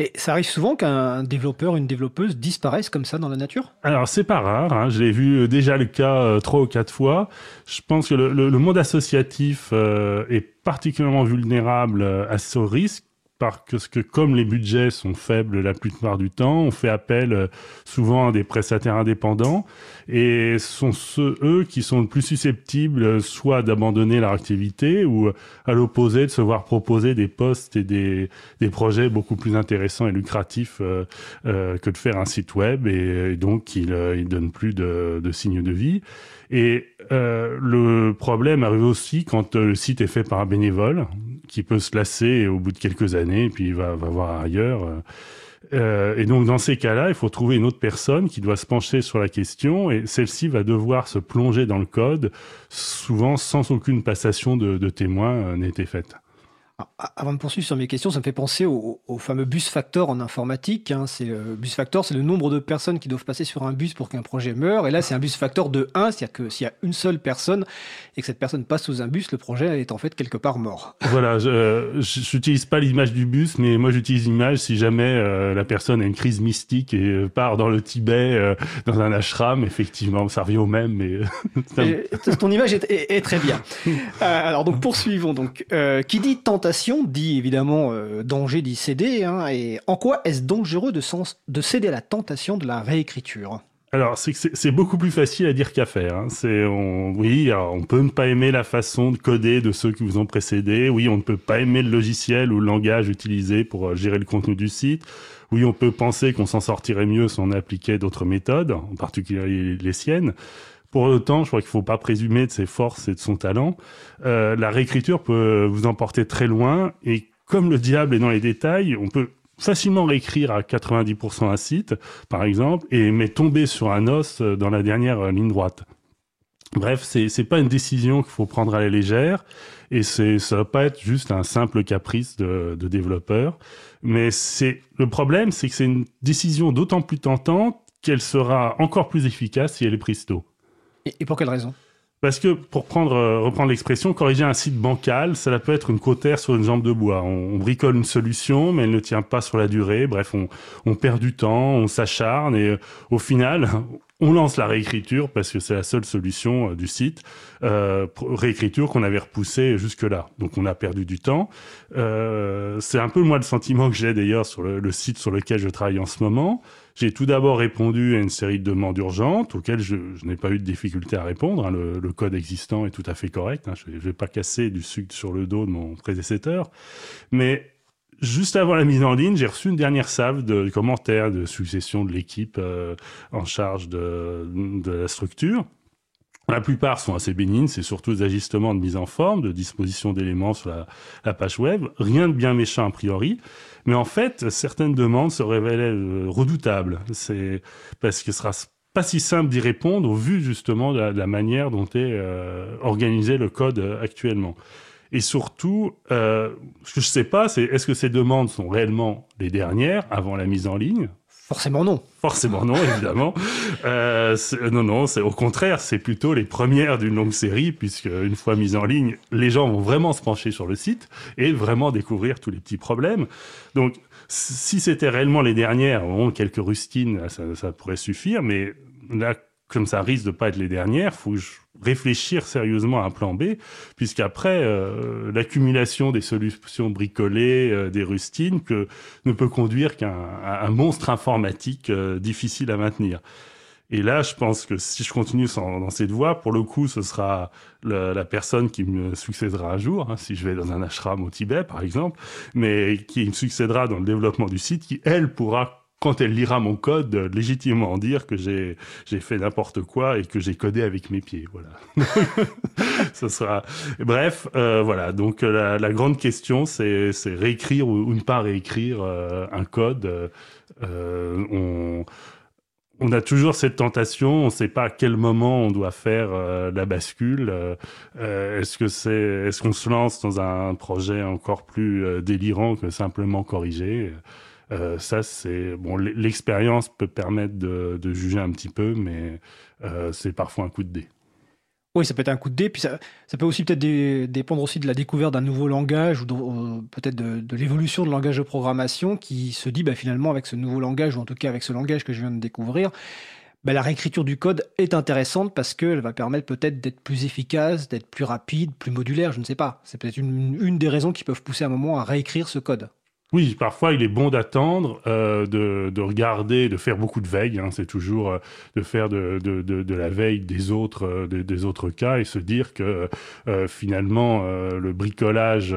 Et ça arrive souvent qu'un développeur, une développeuse disparaisse comme ça dans la nature? Alors c'est pas rare, hein, je l'ai vu euh, déjà le cas euh, trois ou quatre fois. Je pense que le, le- le monde associatif euh, est particulièrement vulnérable à ce risque parce que comme les budgets sont faibles la plupart du temps, on fait appel euh, souvent à des prestataires indépendants. Et ce sont ceux, eux, qui sont le plus susceptibles euh, soit d'abandonner leur activité ou euh, à l'opposé de se voir proposer des postes et des, des projets beaucoup plus intéressants et lucratifs euh, que de faire un site web. Et, donc ils ne donnent plus de, de signes de vie. Et euh, le problème arrive aussi quand le site est fait par un bénévole qui peut se lasser au bout de quelques années puis va, va voir ailleurs. euh. Et donc dans ces cas-là, il faut trouver une autre personne qui doit se pencher sur la question et celle-ci va devoir se plonger dans le code, souvent sans aucune passation de, de témoins euh, n'ait été faite. Alors, a- Avant de poursuivre sur mes questions, ça me fait penser au, au fameux bus factor en informatique. hein. C'est euh, bus factor, c'est le nombre de personnes qui doivent passer sur un bus pour qu'un projet meure. Et là, c'est un bus factor de 1, c'est-à-dire que s'il y a une seule personne et que cette personne passe sous un bus, le projet est en fait quelque part mort. Voilà, je j'utilise pas l'image du bus, mais moi j'utilise l'image si jamais euh, la personne a une crise mystique et euh, part dans le Tibet, euh, dans un ashram, effectivement, ça revient au même, mais euh, *laughs* Et ton image est, est- est très bien. Euh, alors donc poursuivons. Donc euh, qui dit dit évidemment euh, danger d'y céder. hein. et en quoi est-ce dangereux de, céder à la tentation de la réécriture? Alors, c'est beaucoup plus facile à dire qu'à faire. hein. C'est, oui, on peut ne pas aimer la façon de coder de ceux qui vous ont précédé. Oui, on ne peut pas aimer le logiciel ou le langage utilisé pour euh, gérer le contenu du site. Oui, on peut penser qu'on s'en sortirait mieux si on appliquait d'autres méthodes, en particulier les siennes. Pour autant, je crois qu'il faut pas présumer de ses forces et de son talent. Euh, la réécriture peut vous emporter très loin et comme le diable est dans les détails, on peut facilement réécrire à 90% un site, par exemple, et mais tomber sur un os dans la dernière ligne droite. Bref, c'est c'est pas une décision qu'il faut prendre à la légère, et c'est ça va pas être juste un simple caprice de, de développeur. Mais le problème, c'est que c'est une décision d'autant plus tentante qu'elle sera encore plus efficace si elle est prise tôt. Et, pour quelle raison? Parce que, pour prendre, euh, reprendre l'expression, corriger un site bancal, cela peut être une cautère sur une jambe de bois. On, bricole une solution, mais elle ne tient pas sur la durée. Bref, on, perd du temps, on s'acharne, et euh, au final, *laughs* on lance la réécriture parce que c'est la seule solution euh, du site. Réécriture qu'on avait repoussée jusque-là. Donc on a perdu du temps. C'est un peu moi le sentiment que j'ai d'ailleurs sur le site sur lequel je travaille en ce moment. J'ai tout d'abord répondu à une série de demandes urgentes auxquelles je, n'ai pas eu de difficulté à répondre. hein. Le, code existant est tout à fait correct. hein. Je ne vais pas casser du sucre sur le dos de mon prédécesseur. Mais juste avant la mise en ligne, j'ai reçu une dernière salve de commentaires de succession de l'équipe euh, en charge de, la structure. La plupart sont assez bénignes, c'est surtout des ajustements de mise en forme, de disposition d'éléments sur la page web. Rien de bien méchant a priori. Mais en fait, certaines demandes se révélaient euh, redoutables. Parce que ce sera pas si simple d'y répondre au vu justement de la, manière dont est euh, organisé le code euh, actuellement. Et surtout, ce que je sais pas, c'est est-ce que ces demandes sont réellement les dernières avant la mise en ligne? Forcément non. Forcément non, évidemment. Euh, c'est- non, non, c'est au contraire, c'est plutôt les premières d'une longue série, puisque une fois mise en ligne, les gens vont vraiment se pencher sur le site et vraiment découvrir tous les petits problèmes. Donc, si c'était réellement les dernières, bon, quelques rustines, ça, ça pourrait suffire, mais là, comme ça risque de pas être les dernières, faut que je réfléchir sérieusement à un plan B, puisqu'après, euh, l'accumulation des solutions bricolées, euh, des rustines, que, ne peut conduire qu'à un, un monstre informatique euh, difficile à maintenir. Et là, je pense que si je continue sans- dans cette voie, pour le coup, ce sera la, la personne qui me succédera un jour, hein, si je vais dans un ashram au Tibet, par exemple, mais qui me succédera dans le développement du site, qui, elle, pourra quand elle lira mon code, euh, légitimement dire que j'ai fait n'importe quoi et que j'ai codé avec mes pieds. Voilà. *laughs* Ce sera. Bref, euh, voilà. Donc euh, la, la grande question, c'est réécrire ou, ne pas réécrire euh, un code. Euh, on on a toujours cette tentation, on ne sait pas à quel moment on doit faire euh, la bascule. Euh, euh, est-ce que c'est, est-ce qu'on se lance dans un projet encore plus euh, délirant que simplement corriger? Euh, Ça, c'est bon. L'expérience peut permettre de, juger un petit peu, mais euh, c'est parfois un coup de dé. Oui, ça peut être un coup de dé, puis ça, peut aussi peut-être dé- dépendre aussi de la découverte d'un nouveau langage ou euh, peut-être de, de l'évolution de langage de programmation qui se dit bah, finalement avec ce nouveau langage ou en tout cas avec ce langage que je viens de découvrir, bah, la réécriture du code est intéressante parce qu'elle va permettre peut-être d'être plus efficace, d'être plus rapide, plus modulaire, je ne sais pas. C'est peut-être une, une des raisons qui peuvent pousser à un moment à réécrire ce code. Oui, parfois il est bon d'attendre, euh, de, de regarder, de faire beaucoup de veille. Hein, c'est toujours euh, de faire de, la veille des autres, euh, des, autres cas et se dire que euh, finalement le bricolage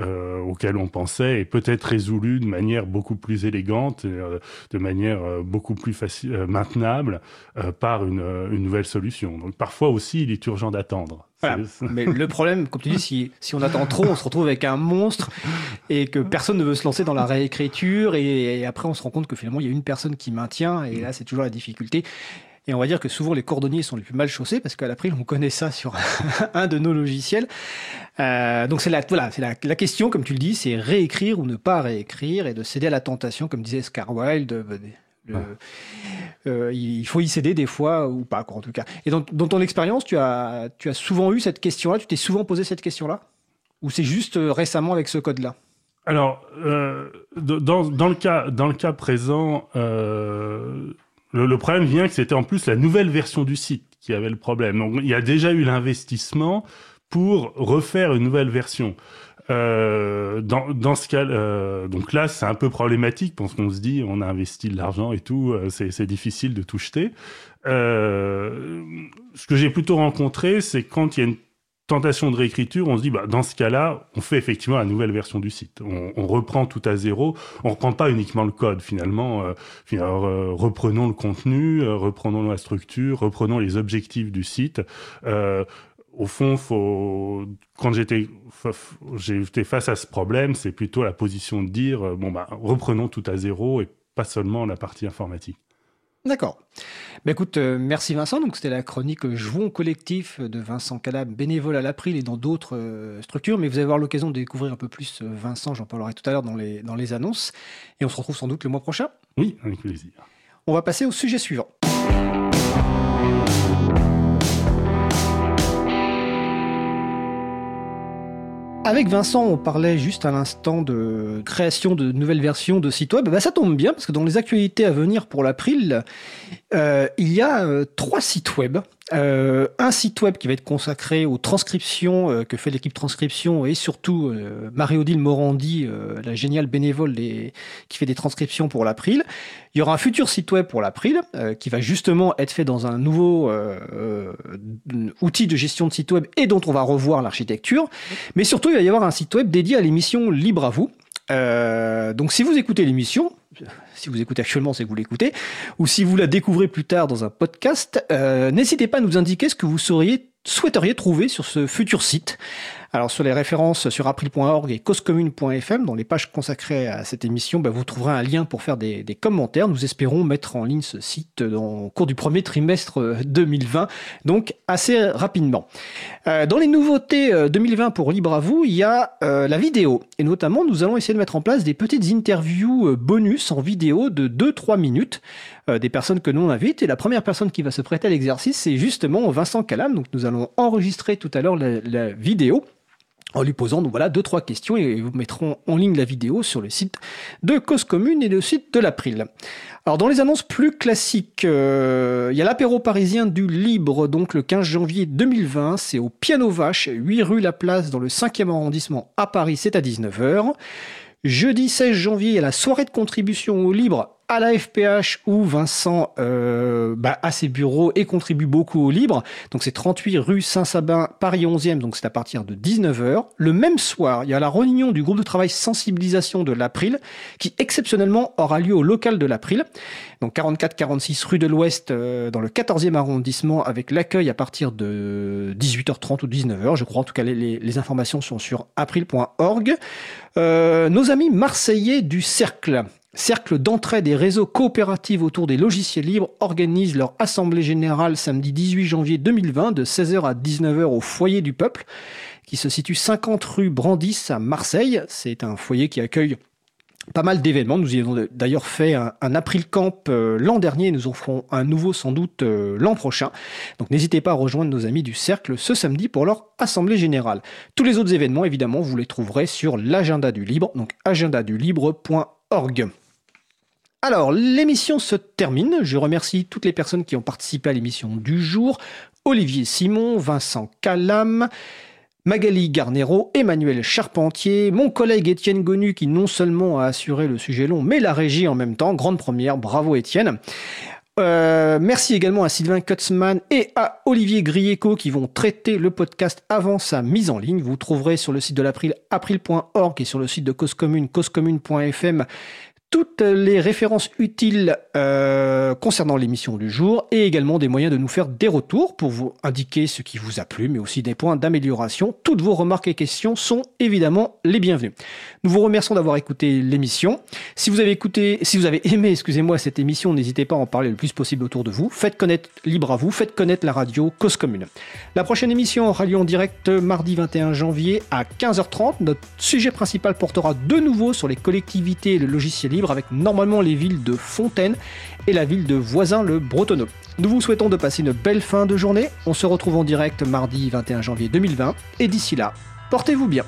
euh, auquel on pensait est peut-être résolu de manière beaucoup plus élégante, euh, de manière euh, beaucoup plus facile, maintenable par une, une nouvelle solution. Donc parfois aussi il est urgent d'attendre. Voilà. Mais le problème, comme tu dis, si, si on attend trop, on se retrouve avec un monstre et que personne ne veut se lancer dans la réécriture et, et après on se rend compte que finalement il y a une personne qui maintient et là c'est toujours la difficulté. Et on va dire que souvent les cordonniers sont les plus mal chaussés parce qu'à l'April on connaît ça sur *laughs* un de nos logiciels. Euh, donc c'est la, voilà, c'est la, la question, comme tu le dis, c'est réécrire ou ne pas réécrire et de céder à la tentation, comme disait Scar Wilde. de- de- le- euh, il faut y céder des fois ou pas, quoi, en tout cas. Et dans, dans ton expérience, tu as, tu as souvent eu cette question-là, tu t'es souvent posé cette question-là? Ou c'est juste euh, récemment avec ce code-là? Alors, euh, dans, dans, le cas, dans le cas présent, euh, le, problème vient que c'était en plus la nouvelle version du site qui avait le problème. Donc, il y a déjà eu l'investissement pour refaire une nouvelle version. Euh, dans, dans ce cas, euh, donc là, c'est un peu problématique parce qu'on se dit, on a investi de l'argent et tout, euh, c'est c'est difficile de tout jeter. Euh, ce que j'ai plutôt rencontré, c'est quand il y a une tentation de réécriture, on se dit, bah, dans ce cas-là, on fait effectivement la nouvelle version du site. On, reprend tout à zéro. On reprend pas uniquement le code, finalement. Euh, euh, reprenons le contenu, euh, reprenons la structure, reprenons les objectifs du site. Au fond, faut, quand j'étais, fa- j'étais face à ce problème, c'est plutôt la position de dire, bon, bah, reprenons tout à zéro et pas seulement la partie informatique. D'accord. Bah écoute, euh, merci Vincent. Donc c'était la chronique Jouons collectif de Vincent Calab, bénévole à l'April et dans d'autres euh, structures. Mais vous allez avoir l'occasion de découvrir un peu plus euh, Vincent, j'en parlerai tout à l'heure dans les, dans les annonces. Et on se retrouve sans doute le mois prochain. Oui, avec plaisir. On va passer au sujet suivant. Avec Vincent, on parlait juste à l'instant de création de nouvelles versions de sites web. Bah, ça tombe bien parce que dans les actualités à venir pour l'April, euh, il y a euh, trois sites web. Euh, un site web qui va être consacré aux transcriptions euh, que fait l'équipe transcription et surtout euh, Marie-Odile Morandi, euh, la géniale bénévole qui fait des transcriptions pour l'April. Il y aura un futur site web pour l'April qui va justement être fait dans un nouveau outil de gestion de site web et dont on va revoir l'architecture. Mais surtout, il va y avoir un site web dédié à l'émission Libre à vous. Euh, donc si vous écoutez l'émission, si vous écoutez actuellement, c'est que vous l'écoutez, ou si vous la découvrez plus tard dans un podcast, euh, n'hésitez pas à nous indiquer ce que vous souhaiteriez trouver sur ce futur site. Alors sur les références sur april.org et causecommune.fm, dans les pages consacrées à cette émission, bah, vous trouverez un lien pour faire des, commentaires. Nous espérons mettre en ligne ce site au cours du premier trimestre euh, 2020, donc assez rapidement. Euh, dans les nouveautés euh, 2020 pour Libre à vous, il y a euh, la vidéo. Et notamment, nous allons essayer de mettre en place des petites interviews euh, bonus en vidéo de 2-3 minutes euh, des personnes que nous on invite. Et la première personne qui va se prêter à l'exercice, c'est justement Vincent Calam. Donc nous allons enregistrer tout à l'heure la vidéo en lui posant donc voilà deux trois questions et vous mettrons en ligne la vidéo sur le site de Cause Commune et le site de l'April. Alors dans les annonces plus classiques, euh, il y a l'apéro parisien du Libre donc le 15 janvier 2020, c'est au Piano Vache, 8 rue La Place dans le 5e arrondissement à Paris, c'est à 19h. Jeudi 16 janvier, il y a la soirée de contribution au Libre à la FPH où Vincent euh, bah, a ses bureaux et contribue beaucoup au Libre. Donc c'est 38 rue Saint-Sabin, Paris 11e, donc c'est à partir de 19h. Le même soir, il y a la réunion du groupe de travail sensibilisation de l'April qui exceptionnellement aura lieu au local de l'April. Donc 44-46 rue de l'Ouest euh, dans le 14e arrondissement avec l'accueil à partir de 18h30 ou 19h. Je crois en tout cas les, les- informations sont sur april.org. Euh, nos amis marseillais du Cercle Cercle d'entraide des réseaux coopératifs autour des logiciels libres organisent leur assemblée générale samedi 18 janvier 2020 de 16h à 19h au foyer du peuple qui se situe 50 rue Brandis à Marseille. C'est un foyer qui accueille pas mal d'événements. Nous y avons d'ailleurs fait un, April Camp euh, l'an dernier. Nous en ferons un nouveau sans doute euh, l'an prochain. Donc n'hésitez pas à rejoindre nos amis du Cercle ce samedi pour leur assemblée générale. Tous les autres événements, évidemment, vous les trouverez sur l'agenda du libre, donc agendadulibre.org. Alors, l'émission se termine. Je remercie toutes les personnes qui ont participé à l'émission du jour. Olivier Simon, Vincent Calam, Magali Garnero, Emmanuel Charpentier, mon collègue Étienne Gonu qui non seulement a assuré le sujet long, mais la régie en même temps. Grande première, bravo Étienne. Euh, merci également à Sylvain Kutzmann et à Olivier Grieco qui vont traiter le podcast avant sa mise en ligne. Vous trouverez sur le site de l'April, april.org et sur le site de Cause Commune, causecommune.fm toutes les références utiles euh, concernant l'émission du jour et également des moyens de nous faire des retours pour vous indiquer ce qui vous a plu, mais aussi des points d'amélioration. Toutes vos remarques et questions sont évidemment les bienvenues. Nous vous remercions d'avoir écouté l'émission. Si vous avez écouté, si vous avez aimé, excusez-moi, cette émission, n'hésitez pas à en parler le plus possible autour de vous. Faites connaître Libre à vous, faites connaître la radio Cause Commune. La prochaine émission aura lieu en direct mardi 21 janvier à 15h30. Notre sujet principal portera de nouveau sur les collectivités et le logiciel libre avec normalement les villes de Fontaine et la ville de Voisin-le-Bretonneux. Nous vous souhaitons de passer une belle fin de journée. On se retrouve en direct mardi 21 janvier 2020 et d'ici là, portez-vous bien.